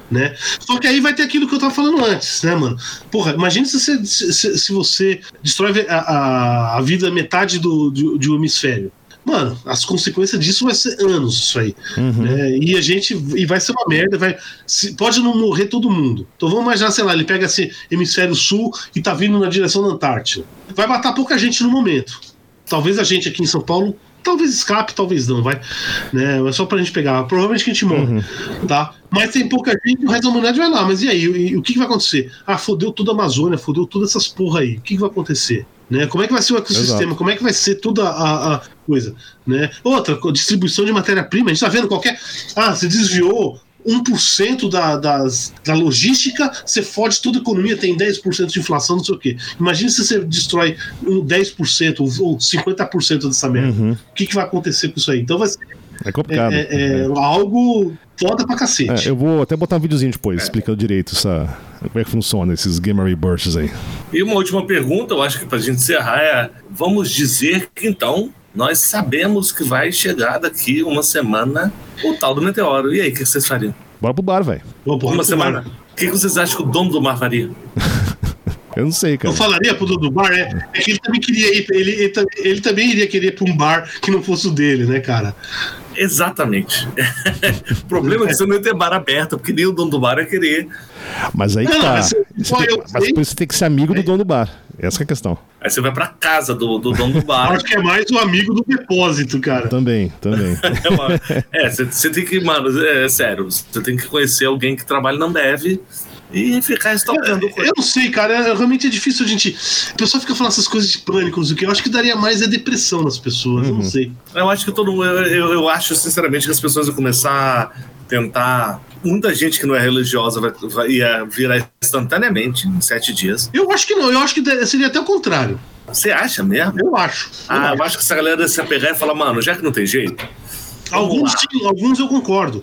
né? Só que aí vai ter aquilo que eu tava falando antes, né, mano? Porra, imagine se você, se, se você destrói a, a, a vida metade do, de, de um hemisfério. Mano, as consequências disso vai ser anos, isso aí. Uhum. né? E a gente. E vai ser uma merda, vai. se- pode não morrer todo mundo. Então vamos imaginar, sei lá, ele pega esse hemisfério sul e tá vindo na direção da Antártida. Vai matar pouca gente no momento. Talvez a gente aqui em São Paulo. Talvez escape, talvez não, vai. Né? Mas só pra gente pegar. Provavelmente que a gente morre. Tá? Mas tem pouca gente, o resto da humanidade vai lá. Mas e aí? E o que, que vai acontecer? Ah, fodeu toda a Amazônia, fodeu todas essas porra aí. O que, que vai acontecer? Né? Como é que vai ser o ecossistema? Exato. Como é que vai ser toda a, a coisa? Né? Outra, distribuição de matéria-prima. A gente tá vendo qualquer. Ah, você desviou 1% da, das, da logística, você fode toda a economia, tem 10% de inflação, não sei o quê. Imagina se você destrói um 10% ou 50% dessa merda. Uhum. O que, que vai acontecer com isso aí? Então vai ser É complicado. é, é, é algo foda pra cacete. É, eu vou até botar um videozinho depois explicando direito essa, como é que funciona esses Gamer Bursts aí. E uma última pergunta, eu acho que pra gente encerrar é: vamos dizer que então nós sabemos que vai chegar daqui uma semana o tal do meteoro. E aí, o que vocês fariam? Bora pro bar, velho. Uma semana. O que vocês acham que o dono do mar faria? Eu não sei, cara. Eu falaria pro dono do bar, é, é que ele também queria ir, ele, ele, ele também iria querer ir pra um bar que não fosse o dele, né, cara? Exatamente. o problema é que você não ia ter bar aberto, porque nem o dono do bar ia querer. Mas aí que Não, tá. mas eu- Você tem- mas você tem que ser amigo do dono do bar. Essa que é a questão. Aí você vai pra casa do, do dono do Eu bar. acho que é mais o amigo do depósito, cara. Também, também. É, é, você, você tem que, mano, é, sério, você tem que conhecer alguém que trabalha na Ambev e ficar estocando coisa. Eu não sei, cara. é- Realmente é difícil a gente. O pessoal fica falando essas coisas de pânico, não sei o que. Eu acho que daria mais é depressão nas pessoas. Eu não sei. Eu acho que todo mundo. Eu, eu, eu acho, sinceramente, que as pessoas vão começar a tentar. Muita gente que não é religiosa vai, vai ia virar instantaneamente em sete dias. Eu acho que não. Eu acho que seria até o contrário. Você acha mesmo? Eu acho. Eu Ah, acho. eu acho que essa galera ia se apegar e falar, mano, já que não tem jeito. Alguns, sim, alguns eu concordo.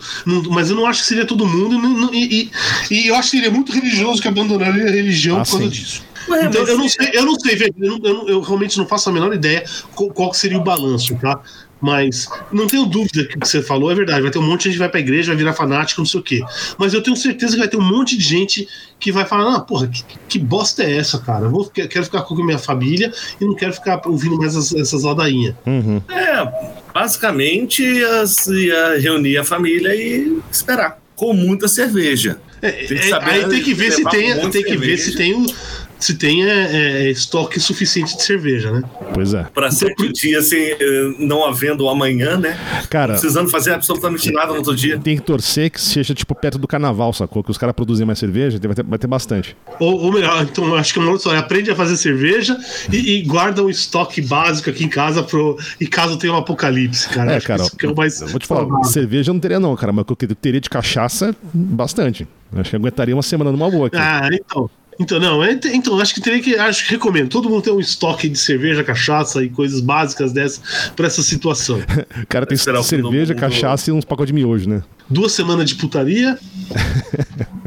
Mas eu não acho que seria todo mundo. e E, e- e eu acho que seria muito religioso que abandonaria a religião Ah, por causa sim. disso. Ué, Então, eu não se- sei, eu não sei, velho. Eu, não- eu realmente não faço a menor ideia qual, qual que seria o balanço, tá? Mas não tenho dúvida que o que você falou é verdade. Vai ter um monte de gente que vai pra igreja, vai virar fanático, não sei o quê. Mas eu tenho certeza que vai ter um monte de gente que vai falar: ah, porra, que, que bosta é essa, cara? Eu vou, quero ficar com a minha família e não quero ficar ouvindo mais essas, essas ladainhas. Uhum. É, basicamente as- ia reunir a família e esperar. Com muita cerveja. É, Tem que é, saber aí tem que ver se tem, um tem que ver cerveja. se tem o se tem é, é, estoque suficiente de cerveja, né? Pois é. Para sete dias sem, eh, não havendo amanhã, né? Cara, Precisando fazer absolutamente nada no outro dia. tem que torcer que seja tipo perto do carnaval, sacou? Que os caras produzem mais cerveja, vai ter, vai ter bastante. Ou, ou melhor, então acho que é uma outra história. Aprende a fazer cerveja e, e guarda um estoque básico aqui em casa pro, e caso tenha um apocalipse, cara. É, Acho cara, que é o mais eu vou te falar, provável. cerveja eu não teria não, cara, mas o que eu teria de cachaça, bastante. Acho que aguentaria uma semana numa boa aqui. Ah, então. Então, não, é- então, acho que teria que. Acho que recomendo. Todo mundo tem um estoque de cerveja, cachaça e coisas básicas dessas pra essa situação. O cara tem Esperar o fim do cerveja, mundo. cachaça e uns pacotes de miojo, né? Duas semanas de putaria.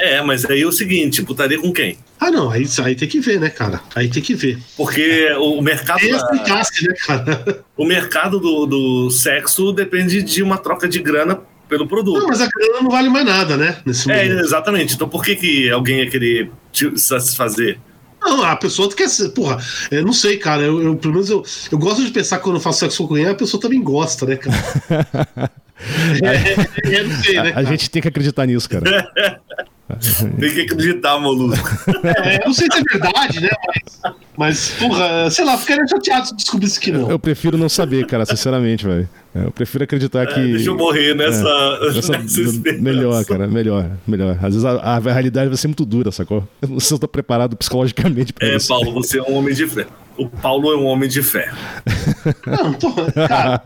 É, mas aí é o seguinte, putaria com quem? Ah, não, aí, aí tem que ver, né, cara? Aí tem que ver. Porque o mercado, Tem da- né, cara? o mercado do, do sexo depende de uma troca de grana pelo Não, produto. mas a grana não vale mais nada, né? Nesse É, momento. exatamente. Então por que, que alguém ia querer te satisfazer? Não, a pessoa quer ser. Porra, eu não sei, cara. Eu, eu- pelo menos eu, eu gosto de pensar que quando eu faço sexo com alguém, a pessoa também gosta, né, cara? é, é, é, não sei, né? A, a cara? gente tem que acreditar nisso, cara. Tem que acreditar, Molusco. É, eu não sei se é verdade, né? Mas, mas porra, sei lá, ficaria chateado se descobrisse que não. Eu prefiro não saber, cara, sinceramente, velho. Eu prefiro acreditar que. É, deixa eu morrer nessa, Essa- nessa esperança. melhor, cara, melhor, melhor. Às vezes a, a realidade vai ser muito dura, sacou? Eu não sei se eu tô preparado psicologicamente pra É, isso. Paulo, você é um homem de fé. O Paulo é um homem de fé. Não, tô, cara,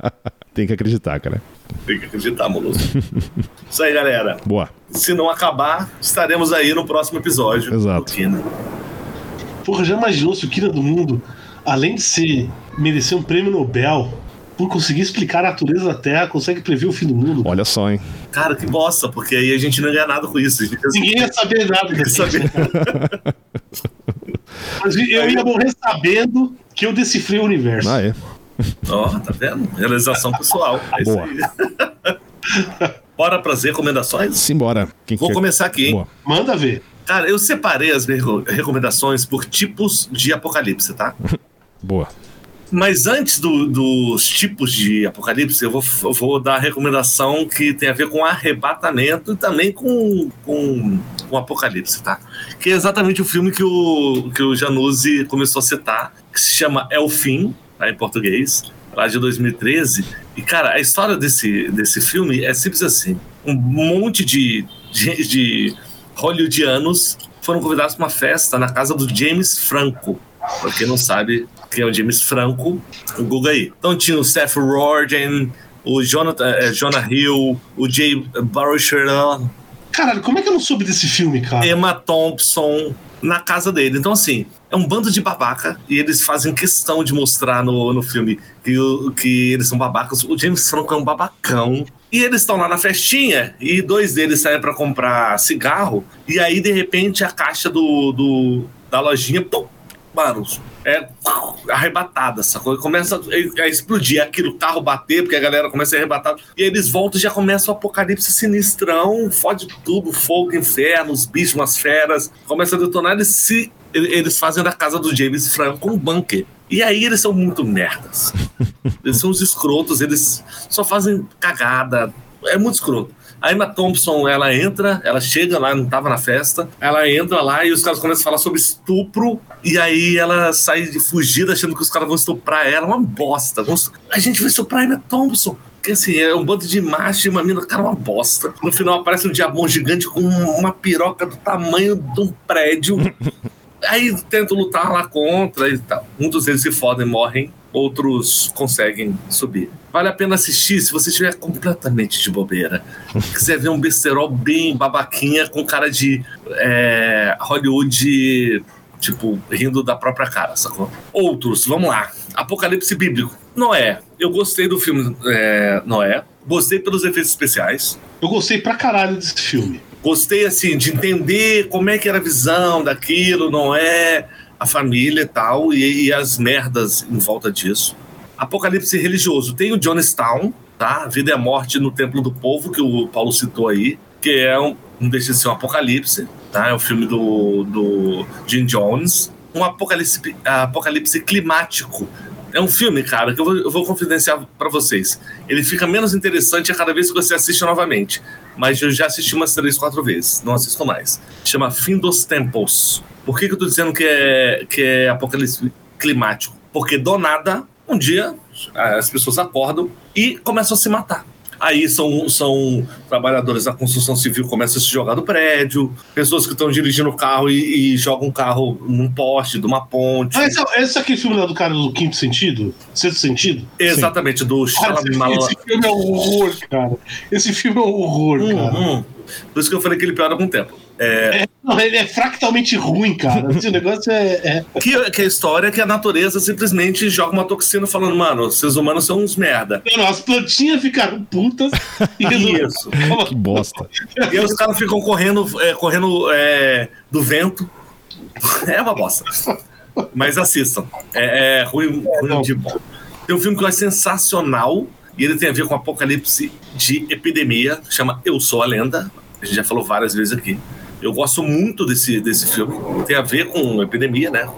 Tem que acreditar, cara. Tem que acreditar, Molusco. Isso aí, galera. Boa. Se não acabar, estaremos aí no próximo episódio. Exato. Kina. porra, já imaginou se o Kira do Mundo, além de ser merecer um prêmio Nobel por conseguir explicar a natureza da Terra, consegue prever o fim do mundo? Olha só, hein? Cara, que bosta, porque aí a gente não ganha nada com isso. Gente Ninguém ia saber nada. que saber. Mas eu ia morrer sabendo que eu decifrei o universo. Ah, é. Ó, tá vendo? Realização pessoal. É isso Boa. aí. Bora pras recomendações? Simbora. Quem Vou quer- começar aqui, hein? Boa. Manda ver. Cara, eu separei as reco- recomendações por tipos de apocalipse, tá? Boa. Mas antes do- dos tipos de apocalipse, eu vou, eu vou dar a recomendação que tem a ver com arrebatamento e também com, com, com apocalipse, tá? Que é exatamente o filme que o, que o Januzzi começou a citar, que se chama É o Fim, tá, em português, lá de 2013. E, cara, a história desse, desse filme é simples assim. Um monte de, de, de hollywoodianos foram convidados para uma festa na casa do James Franco. Pra quem não sabe quem é o James Franco, o Google aí. Então tinha o Seth Rogen, o Jonathan, eh, Jonah Hill, o Jay Baruchel, Caralho, como é que eu não soube desse filme, cara? Emma Thompson na casa dele. Então, assim, é um bando de babaca e eles fazem questão de mostrar no, no filme que, o- que eles são babacas. O James Franco é um babacão. E eles estão lá na festinha e dois deles saem pra comprar cigarro. E aí, de repente, a caixa do, do- da lojinha, pum, mano, é arrebatada, sacou? E Começa a, a explodir aquilo, o carro bater, porque a galera começa a arrebatar. E eles voltam e já começa o apocalipse sinistrão, fode tudo, fogo, inferno, os bichos, umas feras. Começa a detonar, eles se. Eles fazem da casa do James Franco um bunker. E aí eles são muito merdas. Eles são os escrotos, eles só fazem cagada. É muito escroto. A Emma Thompson, ela entra, ela chega lá, não tava na festa, ela entra lá e os caras começam a falar sobre estupro, e aí ela sai de fugida achando que os caras vão estuprar ela, uma bosta. A gente vai estuprar a Emma Thompson. Porque assim, é um bando de macho e uma mina, cara, uma bosta. No final aparece um diabão gigante com uma piroca do tamanho de um prédio. Aí tentam lutar lá contra e tal. Muitos deles se fodem, morrem, outros conseguem subir. Vale a pena assistir se você estiver completamente de bobeira. Quiser ver um besterol bem babaquinha com cara de é, Hollywood, tipo, rindo da própria cara, sacou? Outros, vamos lá. Apocalipse Bíblico. Noé. Eu gostei do filme é, Noé. Gostei pelos efeitos especiais. Eu gostei pra caralho desse filme. Gostei, assim, de entender como é que era a visão daquilo, não é a família e tal, e, e as merdas em volta disso. apocalipse religioso. Tem o Jonestown, tá? Vida e Morte no Templo do Povo, que o Paulo citou aí, que é um, não deixa de ser um apocalipse, tá? É o filme do, do Jim Jones. Um apocalipse, apocalipse climático. É um filme, cara, que eu vou, eu vou confidenciar para vocês. Ele fica menos interessante a cada vez que você assiste novamente. Mas eu já assisti umas três, quatro vezes. Não assisto mais. Chama Fim dos Tempos. Por que, que eu tô dizendo que é, que é apocalipse climático? Porque do nada, um dia, as pessoas acordam e começam a se matar. Aí são, são trabalhadores da construção civil começam a se jogar do prédio, pessoas que estão dirigindo o carro e, e, jogam o carro num poste de uma ponte. Ah, esse, é, esse é aquele filme do cara do quinto sentido? Sexto sentido? Exatamente, Sim. do cara, esse, esse, filme é um horror, cara. Esse filme é um horror, hum, cara. Hum. Por isso que eu falei que ele piora com o tempo. É... É, não, ele é fractalmente ruim, cara. Esse negócio é. é... Que, que a história é que a natureza simplesmente joga uma toxina falando, mano, os seres humanos são uns merda. Não, não as plantinhas ficaram putas e Isso. que bosta. E aí os caras ficam correndo, é, correndo é, do vento. É uma bosta. Mas assistam. É, é ruim, ruim de bom. Tem um filme que é sensacional e ele tem a ver com apocalipse de epidemia, chama Eu Sou a Lenda. A gente já falou várias vezes aqui. Eu gosto muito desse, desse filme. Tem a ver com epidemia, né?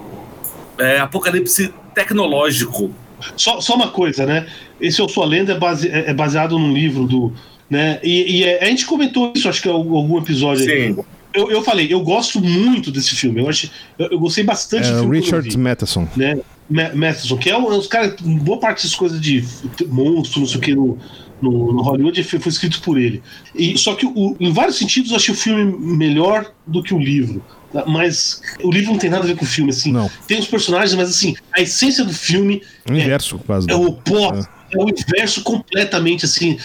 É apocalipse tecnológico. Só, só uma coisa, né? Esse Eu Sou a Lenda é, base, é, é baseado num livro do. Né? E, e é, a gente comentou isso, acho que em algum episódio. Sim. Eu, eu falei, eu gosto muito desse filme. Eu, acho, eu, eu gostei bastante é, do filme. Richard Matheson. Né? Matheson, que é um, os caras, boa parte dessas coisas de monstro, não sei o que, no, no, no Hollywood foi, foi, escrito por ele. E, só que, o, em vários sentidos, eu achei o filme melhor do que o livro. Mas o livro não tem nada a ver com o filme, assim. Não. Tem os personagens, mas assim, a essência do filme. O inverso, é, quase. É o oposto. É. é o inverso completamente, assim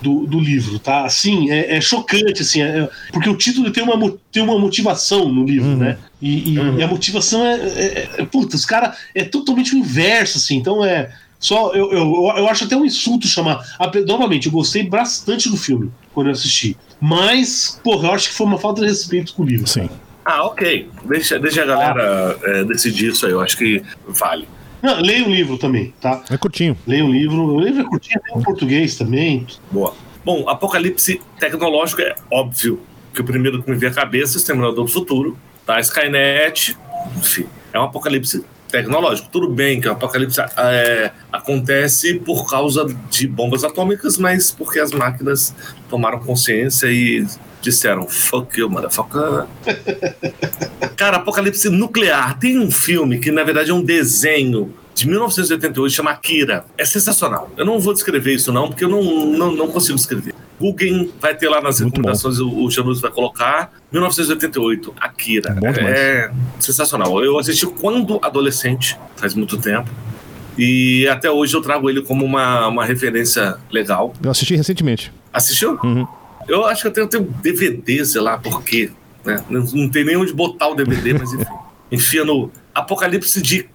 do, do livro, tá? Assim, é, é chocante, assim, é, porque o título tem uma, tem uma motivação no livro, uhum. né? E, e, uhum. e, a motivação é, é, é puta, os caras é totalmente o inverso, assim, então é só eu, eu, eu acho até um insulto chamar. Novamente, eu gostei bastante do filme quando eu assisti, mas, porra, eu acho que foi uma falta de respeito com o livro. Sim. Ah, ok. Deixa, deixa a galera ah. é, decidir isso aí, eu acho que vale. Não, leia o livro também, tá? É curtinho. Leia o livro. O livro é curtinho, tem em português também. Boa. Bom, apocalipse tecnológico é óbvio que o primeiro que me vem à cabeça é o Exterminador do Futuro, tá? Skynet, enfim, é um apocalipse tecnológico. Tudo bem que o apocalipse é, acontece por causa de bombas atômicas, mas porque as máquinas tomaram consciência e disseram fuck you, motherfucker. Cara, Apocalipse Nuclear. Tem um filme que, na verdade, é um desenho de 1988, chama Akira. É sensacional. Eu não vou descrever isso, não, porque eu não, não, não consigo descrever. Google vai ter lá nas recomendações, o, o Janus vai colocar. 1988, Akira. É, é sensacional. Eu assisti quando adolescente, faz muito tempo. E até hoje eu trago ele como uma, uma referência legal. Eu assisti recentemente. Assistiu? Uhum. Eu acho que eu tenho, eu tenho DVD, sei lá por quê. Né? Não, não tem nem onde botar o DVD, mas enfim. Enfia no Apocalipse de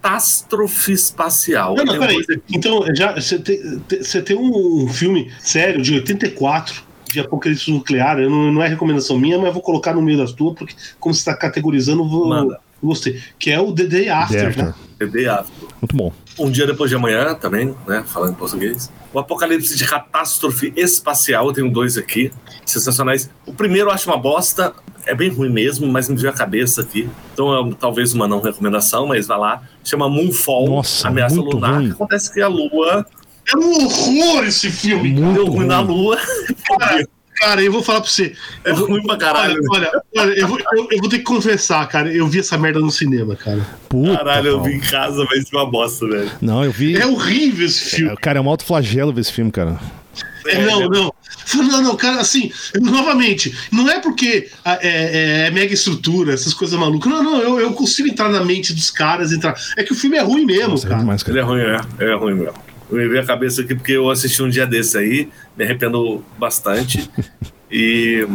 catástrofe espacial. Não, não, peraí. Então, já você tem, tem um filme sério de 84 de apocalipse nuclear. Não, não é recomendação minha, mas vou colocar no meio das tuas, porque como você está categorizando, vou, Manda. gostei. Que é o The Day After, The After. né? The Day After. Muito bom. Um dia depois de amanhã também, né? Falando em português. O Apocalipse de Catástrofe Espacial, eu tenho dois aqui, sensacionais. O primeiro eu acho uma bosta, é bem ruim mesmo, mas me veio a cabeça aqui. Então, é, talvez uma não recomendação, mas vai lá. Chama Moonfall, Nossa, Ameaça Lunar. Ruim. Acontece que a Lua. É um horror esse filme. Muito Deu ruim, ruim na Lua. Cara, Cara, eu vou falar pra você. É ruim pra caralho. Olha, olha, olha eu, vou, eu, eu, vou ter que confessar, cara. Eu vi essa merda no cinema, cara. Puta, caralho, eu vi em casa, mas foi uma bosta, velho. Não, eu vi. É horrível esse filme. É, cara, é um alto flagelo ver esse filme, cara. É, não, é. não. Não, não, cara, assim, novamente, não é porque é, é, é, mega estrutura, essas coisas malucas. Não, não, eu, eu consigo entrar na mente dos caras, entrar. É que o filme é ruim mesmo, Nossa, cara. cara. Ele é ruim, é. É ruim mesmo. Eu me veio a cabeça aqui porque eu assisti um dia desse aí, me arrependo bastante. e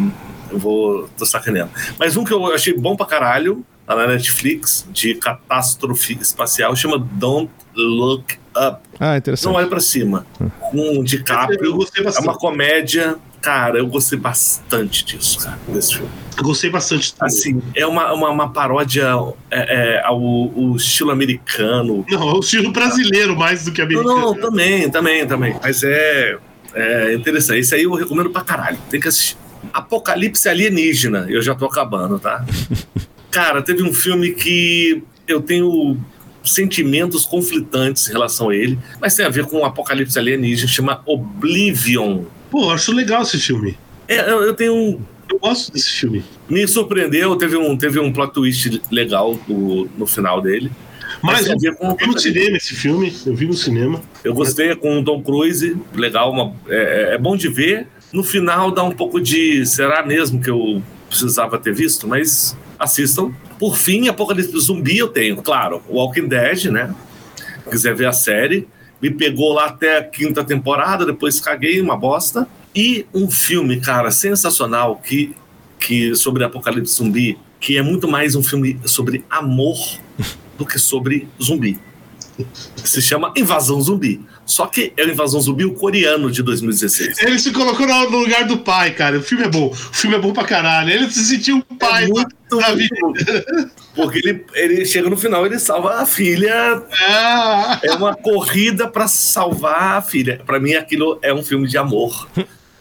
eu vou. tô sacaneando. Mas um que eu achei bom pra caralho, tá na Netflix, de catástrofe espacial, chama Don't Look Up. Ah, interessante. Não olha pra cima. Um DiCaprio. É uma comédia Cara, eu gostei bastante disso, cara, desse filme. Eu gostei bastante. também. Assim, é uma, uma, uma paródia é, é, ao, ao estilo americano. Não, é o estilo brasileiro mais do que Não, americano. não, também, também, também. Mas é, é interessante. Esse aí eu recomendo pra caralho. Tem que assistir. Apocalipse Alienígena. Eu já tô acabando, tá? Cara, teve um filme que eu tenho sentimentos conflitantes em relação a ele, mas tem a ver com o Apocalipse Alienígena, chama Oblivion. Pô, eu acho legal esse filme. É, eu, eu tenho um Eu gosto desse filme. me surpreendeu, teve um, teve um plot twist legal no, no final dele. Mas a eu o vi no cinema esse filme. Eu vi no cinema. Eu gostei é com o Tom Cruise, legal, uma- é, é bom de ver. No final dá um pouco de. Será mesmo que eu precisava ter visto? Mas assistam. Por fim, Apocalipse Zumbi eu tenho, claro. Walking Dead, né? Se quiser ver a série. Me pegou lá até a quinta temporada, depois caguei, uma bosta. E um filme, cara, sensacional que, que sobre Apocalipse Zumbi, que é muito mais um filme sobre amor do que sobre zumbi se chama Invasão Zumbi. Só que é o Invasão Zumbi o coreano de 2016. Ele se colocou no lugar do pai, cara. O filme é bom. O filme é bom pra caralho. Ele se sentiu um pai É muito da vida. Porque ele, ele chega no final, ele salva a filha. Ah, É uma corrida pra salvar a filha. Pra mim, aquilo é um filme de amor.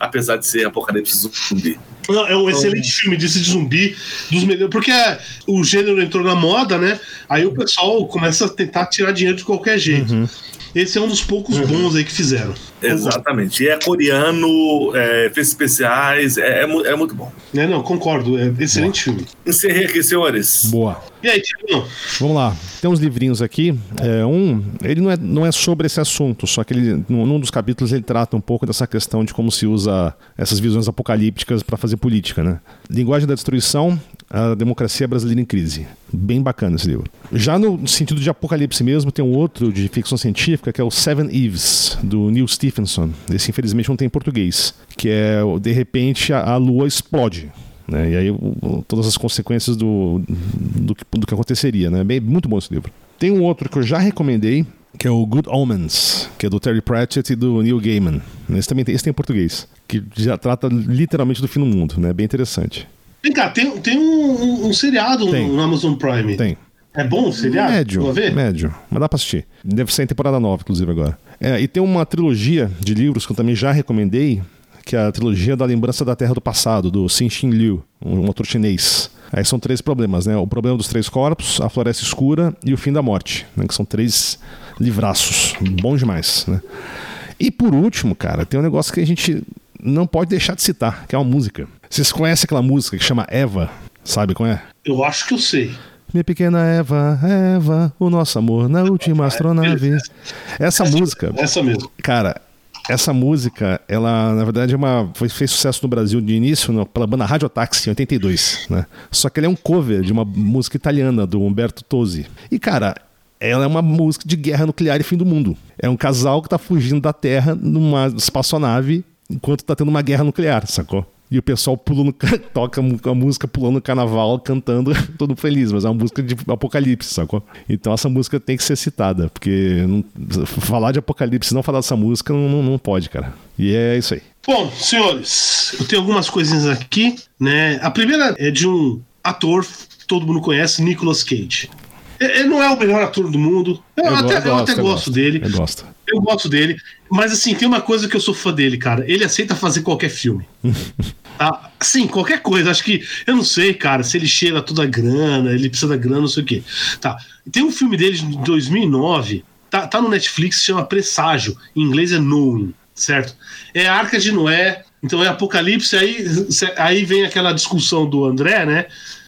Apesar de ser Apocalipse Zumbi. Não, é um excelente filme desse de zumbi, dos melhores. Porque é, o gênero entrou na moda, né? Aí o pessoal começa a tentar tirar dinheiro de qualquer jeito. Esse é um dos poucos bons aí que fizeram. Exatamente. E é coreano, é, efeitos especiais, é, é é muito bom. É, não, concordo. É excelente filme. Encerrei aqui, senhores. Boa. E aí, Tiagão? Vamos lá. Tem uns livrinhos aqui. É, um, ele não é, não é sobre esse assunto, só que ele, num, num dos capítulos ele trata um pouco dessa questão de como se usa essas visões apocalípticas para fazer política, né? Linguagem da destruição, a democracia brasileira em crise. Bem bacana esse livro. Já no sentido de apocalipse mesmo, tem um outro de ficção científica que é o Seven Eves, do Neil Stephenson. Esse infelizmente não tem em português, que é de repente a, a lua explode. Né? E aí todas as consequências do, do, que, do que aconteceria. Né? Bem, muito bom esse livro. Tem um outro que eu já recomendei, que é o Good Omens, que é do Terry Pratchett e do Neil Gaiman. Esse também tem, esse tem em português, que já trata literalmente do fim do mundo. Né? Bem interessante. Vem cá, tem, tem um, um- um seriado Tem. no Amazon Prime. Tem. É bom o seriado? Médio, Vou ver? médio. Mas dá pra assistir. Deve ser em temporada nova, inclusive, agora. É, e tem uma trilogia de livros que eu também já recomendei, que é a trilogia da Lembrança da Terra do Passado, do Xin Xin Liu, um autor chinês. Aí são três problemas, né? O problema dos três corpos, a floresta escura e o fim da morte, né? Que são três livraços. Bom demais, né? E por último, cara, tem um negócio que a gente não pode deixar de citar, que é uma música. Vocês conhecem aquela música que chama Eva? Sabe qual é? Eu acho que eu sei. Minha pequena Eva, Eva, o nosso amor na última astronave. Essa música, Essa mesmo. cara, essa música, ela na verdade é uma, foi, fez sucesso no Brasil de início no- pela banda Radio Taxi, em 82, né? Só que ela é um cover de uma música italiana do Umberto Tozzi. E cara, ela é uma música de guerra nuclear e fim do mundo. É um casal que tá fugindo da Terra numa espaçonave enquanto tá tendo uma guerra nuclear, sacou? E o pessoal pulando, toca a música pulando no carnaval, cantando, todo feliz, mas é uma música de apocalipse, sacou? Então essa música tem que ser citada, porque não- falar de apocalipse não falar dessa música não, não, pode, cara. E é isso aí. Bom, senhores, eu tenho algumas coisinhas aqui, né? A primeira é de um ator todo mundo conhece, Nicolas Cage. Ele não é o melhor ator do mundo. Eu, go- até, eu até eu gosto dele. Eu gosto. Eu gosto dele. Mas assim, tem uma coisa que eu sou fã dele, cara. Ele aceita fazer qualquer filme. tá? Sim, qualquer coisa. Acho que. Eu não sei, cara, se ele cheira toda a grana, ele precisa da grana, não sei o quê. Tá. Tem um filme dele de 2009. Tá, tá no Netflix, chama Presságio. Em inglês é Knowing, certo? É a Arca de Noé. Então é Apocalipse. Aí, aí vem aquela discussão do André, né?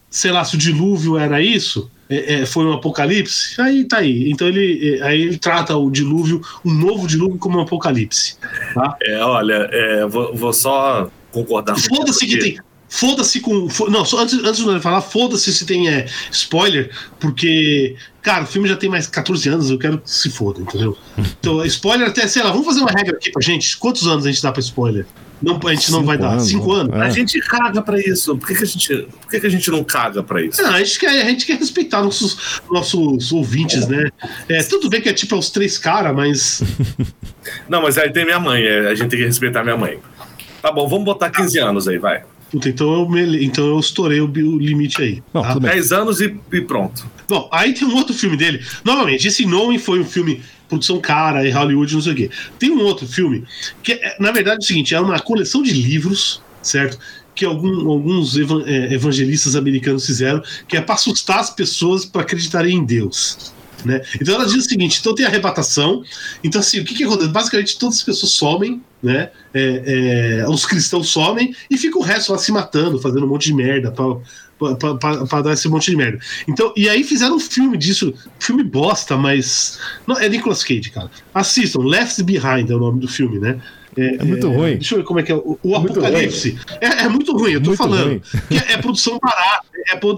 Sei lá se o dilúvio era isso. é, é, foi um apocalipse, aí tá aí. Então ele, é, aí ele trata o dilúvio, um novo dilúvio, como um apocalipse. Tá? É, olha, é, vou, vou só concordar com Foda-se que tem. Foda-se com. Não, só antes, antes de eu falar, foda-se se tem é, spoiler, porque, cara, o filme já tem mais 14 anos, eu quero que se foda, entendeu? Então, spoiler até, sei lá, vamos fazer uma regra aqui pra gente. Quantos anos a gente dá pra spoiler? Não, a gente não Cinco vai dar. anos, Cinco anos? é. A gente caga pra isso. Por que, que, a, gente, por que, que a gente não caga pra isso? Não, a gente quer, a gente quer respeitar nossos, nossos ouvintes, né? É, tudo bem que é tipo aos três caras, mas. Não, mas aí tem minha mãe. é, a gente tem que respeitar minha mãe. Tá bom, vamos botar 15 anos aí, vai. Puta, então eu, me- então eu estourei o, o limite aí. Não, tá? tudo bem. 10 anos e, e pronto. Bom, aí tem um outro filme dele. Novamente, esse Knowing foi um filme produção cara em Hollywood, não sei o quê. Tem um outro filme que, é, na verdade, é o seguinte: é uma coleção de livros, certo? Que algum- alguns evan- é, evangelistas americanos fizeram, que é para assustar as pessoas para acreditarem em Deus. Né? Então ela diz o seguinte: então tem a arrebatação. Então, assim, o que, que acontece? Basicamente, todas as pessoas somem, né? É, é, os cristãos somem e fica o resto lá se matando, fazendo um monte de merda pra dar esse monte de merda. Então, e aí fizeram um filme disso, filme bosta, mas. Não, é Nicolas Cage, cara. Assistam, Left Behind é o nome do filme, né? É muito ruim. Deixa eu ver como é que é. O, o É Apocalipse. É, é muito ruim, eu tô Muito falando. é, é produção barata,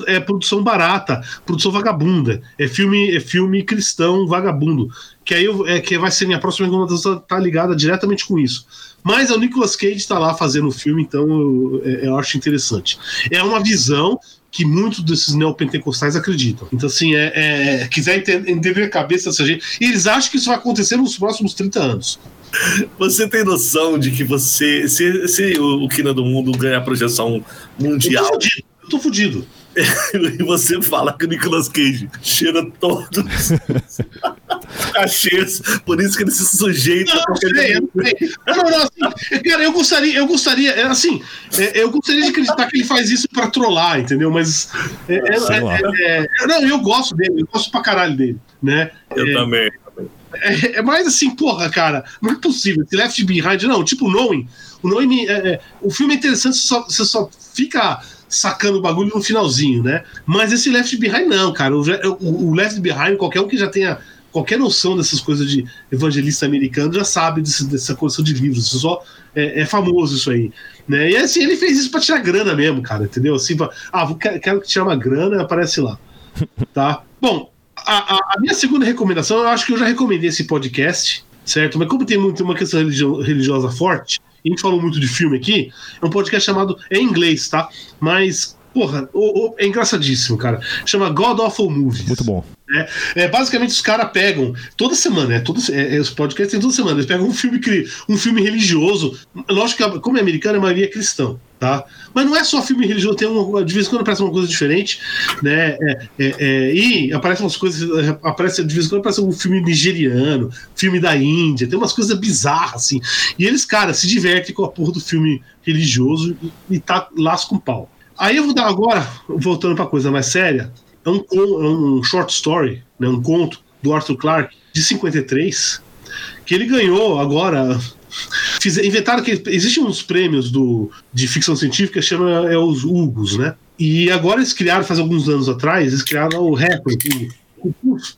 é, é produção barata, produção vagabunda. É filme, é filme cristão vagabundo. Que aí eu- é, que vai ser minha próxima recomendação, tá ligada diretamente com isso. Mas o Nicolas Cage está lá fazendo o filme, então eu, é- eu acho interessante. É uma visão que muitos desses neopentecostais acreditam. Então, assim, é, é- quiser ente- entender a cabeça dessa gente. E eles acham que isso vai acontecer nos próximos 30 anos. Você tem noção de que você, se, se o, o Kina do Mundo ganhar projeção Eu tô mundial fudido. Eu tô fudido. e você fala que o Nicolas Cage cheira todos os cachês, por isso que ele se sujeita Não, sei, não, não, assim, cara, eu gostaria, eu gostaria, é, assim, é, eu gostaria de acreditar que ele faz isso pra trollar, entendeu? Mas é, é, é, é, não, eu gosto dele, eu gosto pra caralho dele, né? Eu também. É, mais assim, porra, cara, não é possível. Esse Left Behind, não, tipo o Knowing. O Knowing, o filme é interessante, você só, você só fica sacando o bagulho no finalzinho, né? Mas esse Left Behind, não, cara. O, o- o Left Behind, qualquer um que já tenha qualquer noção dessas coisas de evangelista americano já sabe desse- dessa coleção de livros. Isso só é, é famoso isso aí. Né? E assim, ele fez isso pra tirar grana mesmo, cara, entendeu? Assim, pra, ah, quero que tirar uma grana, aparece lá. Tá? Bom, a, a- a minha segunda recomendação, eu acho que eu já recomendei esse podcast, certo? Mas como tem muito uma questão religio- religiosa forte, e a gente falou muito de filme aqui, é um podcast chamado. É em inglês, tá? Mas, porra, o- o- é engraçadíssimo, cara. Chama God Awful Movies. Muito bom. É, é, basicamente, os caras pegam toda semana, é, toda, é, é, os podcasts tem toda semana, eles pegam um filme, um filme religioso. Lógico que, como é americano, a maioria é cristão, tá? Mas não é só filme religioso, tem uma, de vez em quando aparece uma coisa diferente, né? É, é, é, e aparecem umas coisas, aparece, de vez em quando aparece um filme nigeriano, filme da Índia, tem umas coisas bizarras, assim. E eles, cara, se divertem com a porra do filme religioso e, e tá lasco com pau. Aí eu vou dar agora, voltando pra coisa mais séria, é um, é um short story, né, um conto do Arthur Clarke, de 53, que ele ganhou agora. Fiz, inventaram que existem uns prêmios do, de ficção científica chama é os Hugos, né? E agora eles criaram, faz alguns anos atrás, eles criaram o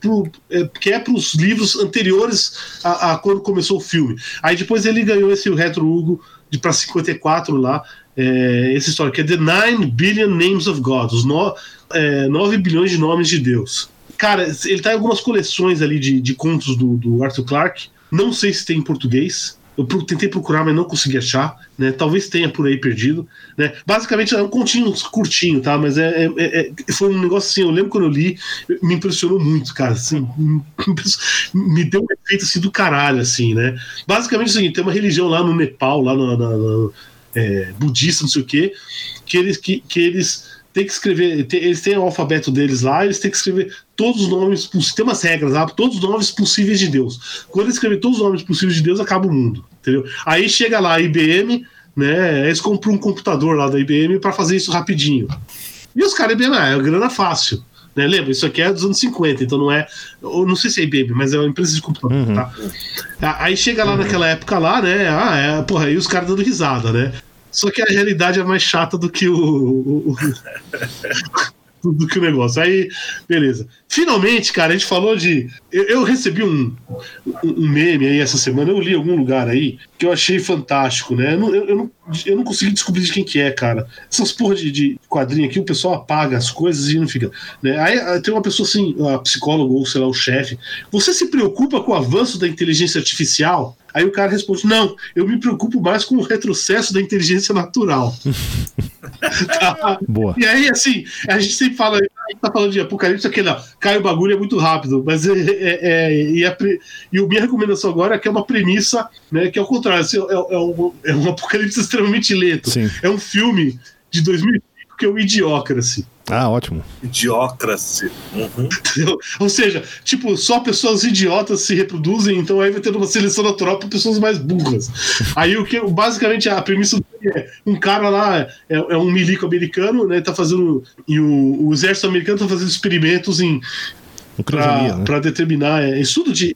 pro- é, que é para os livros anteriores a, a quando começou o filme. Aí depois ele ganhou esse retro Hugo para 54 lá, é, essa história que é The Nine Billion Names of God, os no, é, 9 bilhões de nomes de Deus. Cara, ele tá em algumas coleções ali de, de contos do, do Arthur Clarke. Não sei se tem em português. Eu tentei procurar, mas não consegui achar. Né? Talvez tenha por aí perdido. Né? Basicamente é um continho curtinho, tá? Mas é, é- é- é- foi um negócio assim. Eu lembro quando eu li, me impressionou muito, cara. Assim, me, deu um efeito assim do caralho, assim, né? Basicamente é o seguinte: tem uma religião lá no Nepal, lá na- na- é, budista, não sei o quê, que eles, que, que eles têm que escrever, tem- eles têm o alfabeto deles lá, eles têm que escrever todos os nomes, poss- tem umas regras lá, todos os nomes possíveis de Deus. Quando eles escrever todos os nomes possíveis de Deus, acaba o mundo, entendeu? Aí chega lá a IBM, né, eles compram um computador lá da IBM para fazer isso rapidinho. E os caras, IBM, ah, é grana fácil. Né? Lembra, isso aqui é dos anos 50, então não é. Eu não sei se é IBM, mas é uma empresa de computador, Uhum. tá? Aí chega lá naquela época lá, né? Ah, é, porra, aí os caras dando risada, né? Só que a realidade é mais chata do que o. o- o- do que o negócio. Aí, beleza. Finalmente, cara, a gente falou de. Eu, eu recebi um, um um meme aí essa semana, eu li em algum lugar aí, que eu achei fantástico, né? Eu eu, eu não, eu não consegui descobrir de quem que é, cara. Essas porra de, de quadrinho aqui, o pessoal apaga as coisas e não fica. Né? Aí ah, tem uma pessoa assim, a psicóloga ou sei lá, o chefe. Você se preocupa com o avanço da inteligência artificial? Aí o cara responde: Não, eu me preocupo mais com o retrocesso da inteligência natural. Tá? Boa. E aí, assim, a gente sempre fala, gente tá falando de apocalipse, aquele, ó, cai o bagulho é muito rápido, mas é, é, é e, a, e a minha recomendação agora é que é uma premissa, né, que é o contrário, assim, é, é, um, é um apocalipse extremamente lento. Sim. É um filme de 2005 que é o Idiocracy. Ah, ótimo. Idiocracy. Uhum. Ou seja, tipo, só pessoas idiotas se reproduzem, então aí vai ter uma seleção natural para pessoas mais burras. aí o que basicamente a premissa é um cara lá, é, é um milico americano, né? Tá fazendo. E o, o exército americano tá fazendo experimentos em. para né? determinar. É, estudo de.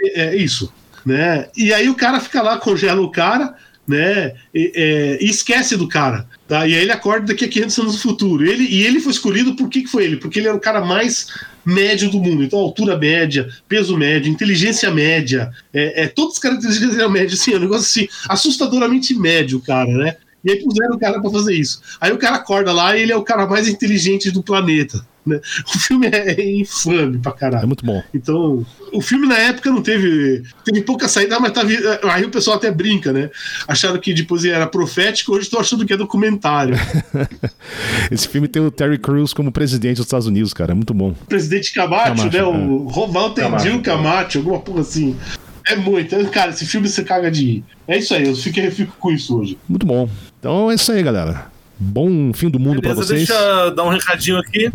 É, é isso. Né? E aí o cara fica lá, congela o cara, né? E, é, e esquece do cara. Tá? E aí ele acorda daqui a 500 anos no futuro. Ele, e ele foi escolhido por que, que foi ele? Porque ele era o cara mais médio do mundo. Então, altura média, peso médio, inteligência média, é, é todas as características média, assim, é um negócio assim, assustadoramente médio, cara, né? E aí puseram o cara para fazer isso. Aí o cara acorda lá e ele é o cara mais inteligente do planeta. Né? O filme é infame pra caralho. É muito bom. Então, o filme na época não teve. Teve pouca saída, mas tava, aí o pessoal até brinca, né? Acharam que depois era profético, hoje estou achando que é documentário. Esse filme tem o Terry Crews como presidente dos Estados Unidos, cara. É muito bom. Presidente Camacho, Camacho né? É. O Roval Tendil Camacho, alguma porra assim. É muito. Cara, esse filme você caga de ir. É isso aí, eu fico, eu fico com isso hoje. Muito bom. Então é isso aí, galera. Bom fim do mundo para vocês. Deixa eu dar um recadinho aqui.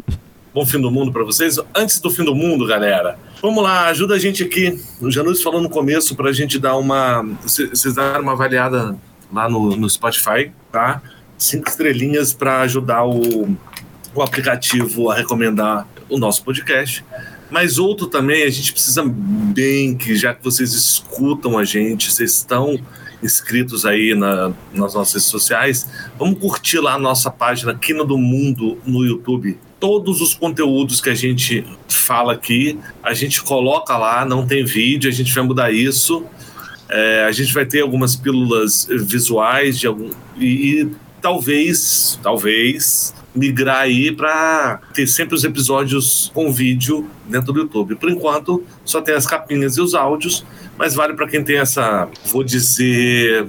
Bom fim do mundo para vocês. Antes do fim do mundo, galera, vamos lá, ajuda a gente aqui. O Janus falou no começo para a gente dar uma. Vocês darem uma avaliada lá no, no Spotify, tá? Cinco estrelinhas para ajudar o, o aplicativo a recomendar o nosso podcast. Mas outro também, a gente precisa bem que, já que vocês escutam a gente, vocês estão inscritos aí na, nas nossas redes sociais, vamos curtir lá a nossa página Quina do Mundo no YouTube. Todos os conteúdos que a gente fala aqui, a gente coloca lá, não tem vídeo, a gente vai mudar isso. É, a gente vai ter algumas pílulas visuais de algum, e, e talvez, talvez migrar aí para ter sempre os episódios com vídeo dentro do YouTube. Por enquanto, só tem as capinhas e os áudios, mas vale para quem tem essa, vou dizer,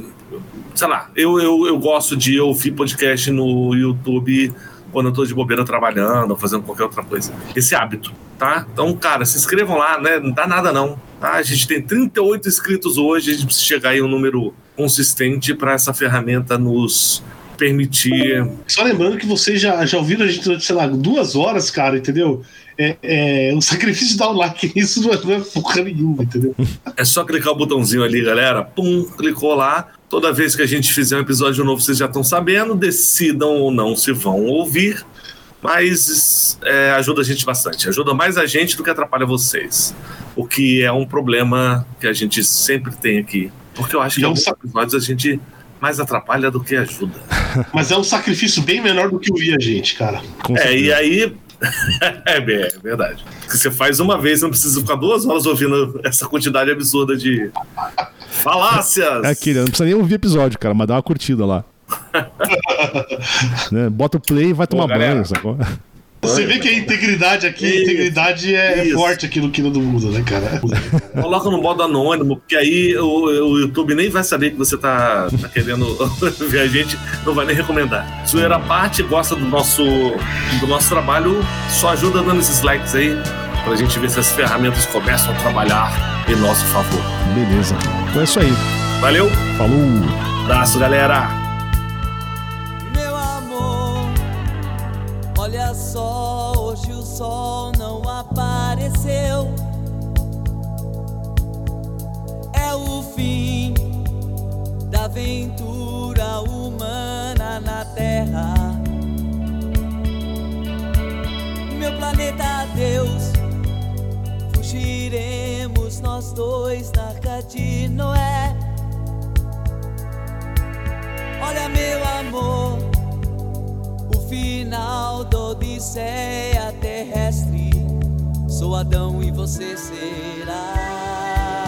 sei lá, eu, eu, eu gosto de ouvir podcast no YouTube quando eu tô de bobeira trabalhando ou fazendo qualquer outra coisa. Esse hábito, tá? Então, cara, se inscrevam lá, né? Não dá nada não, tá? A gente tem 38 inscritos hoje, a gente precisa chegar aí um número consistente para essa ferramenta nos permitir. Só lembrando que vocês já, já ouviram a gente durante, sei lá, duas horas, cara, entendeu? É, é, o sacrifício de dar um like, isso não é, não é porra nenhuma, entendeu? É só clicar o botãozinho ali, galera. Pum, clicou lá. Toda vez que a gente fizer um episódio novo, vocês já estão sabendo. Decidam ou não se vão ouvir. Mas é, ajuda a gente bastante. Ajuda mais a gente do que atrapalha vocês. O que é um problema que a gente sempre tem aqui. Porque eu acho que em alguns episódios a gente mais atrapalha do que ajuda. Mas é um sacrifício bem menor do que ouvir a gente, cara. é, e aí. é, é verdade. Porque você faz uma vez, não precisa ficar duas horas ouvindo essa quantidade absurda de falácias. É aquele, não precisa nem ouvir episódio, cara, mas dá uma curtida lá. né? Bota o play e vai tomar Pô, banho, sacou? Você vê que a integridade aqui, a integridade é, forte aqui no Quino do Mundo, né, cara? Coloca no modo anônimo, porque aí o, o YouTube nem vai saber que você tá, tá querendo ver a gente, não vai nem recomendar. Zoeira a parte, gosta do nosso, do nosso trabalho, só ajuda dando esses likes aí, pra gente ver se as ferramentas começam a trabalhar em nosso favor. Beleza. Então é isso aí. Valeu. Falou. Abraço, galera. Só, hoje o sol não apareceu. É o fim da aventura humana na Terra. Meu planeta Deus, fugiremos nós dois na arca de Noé. Olha, meu amor final da odisseia terrestre. Sou Adão e você será.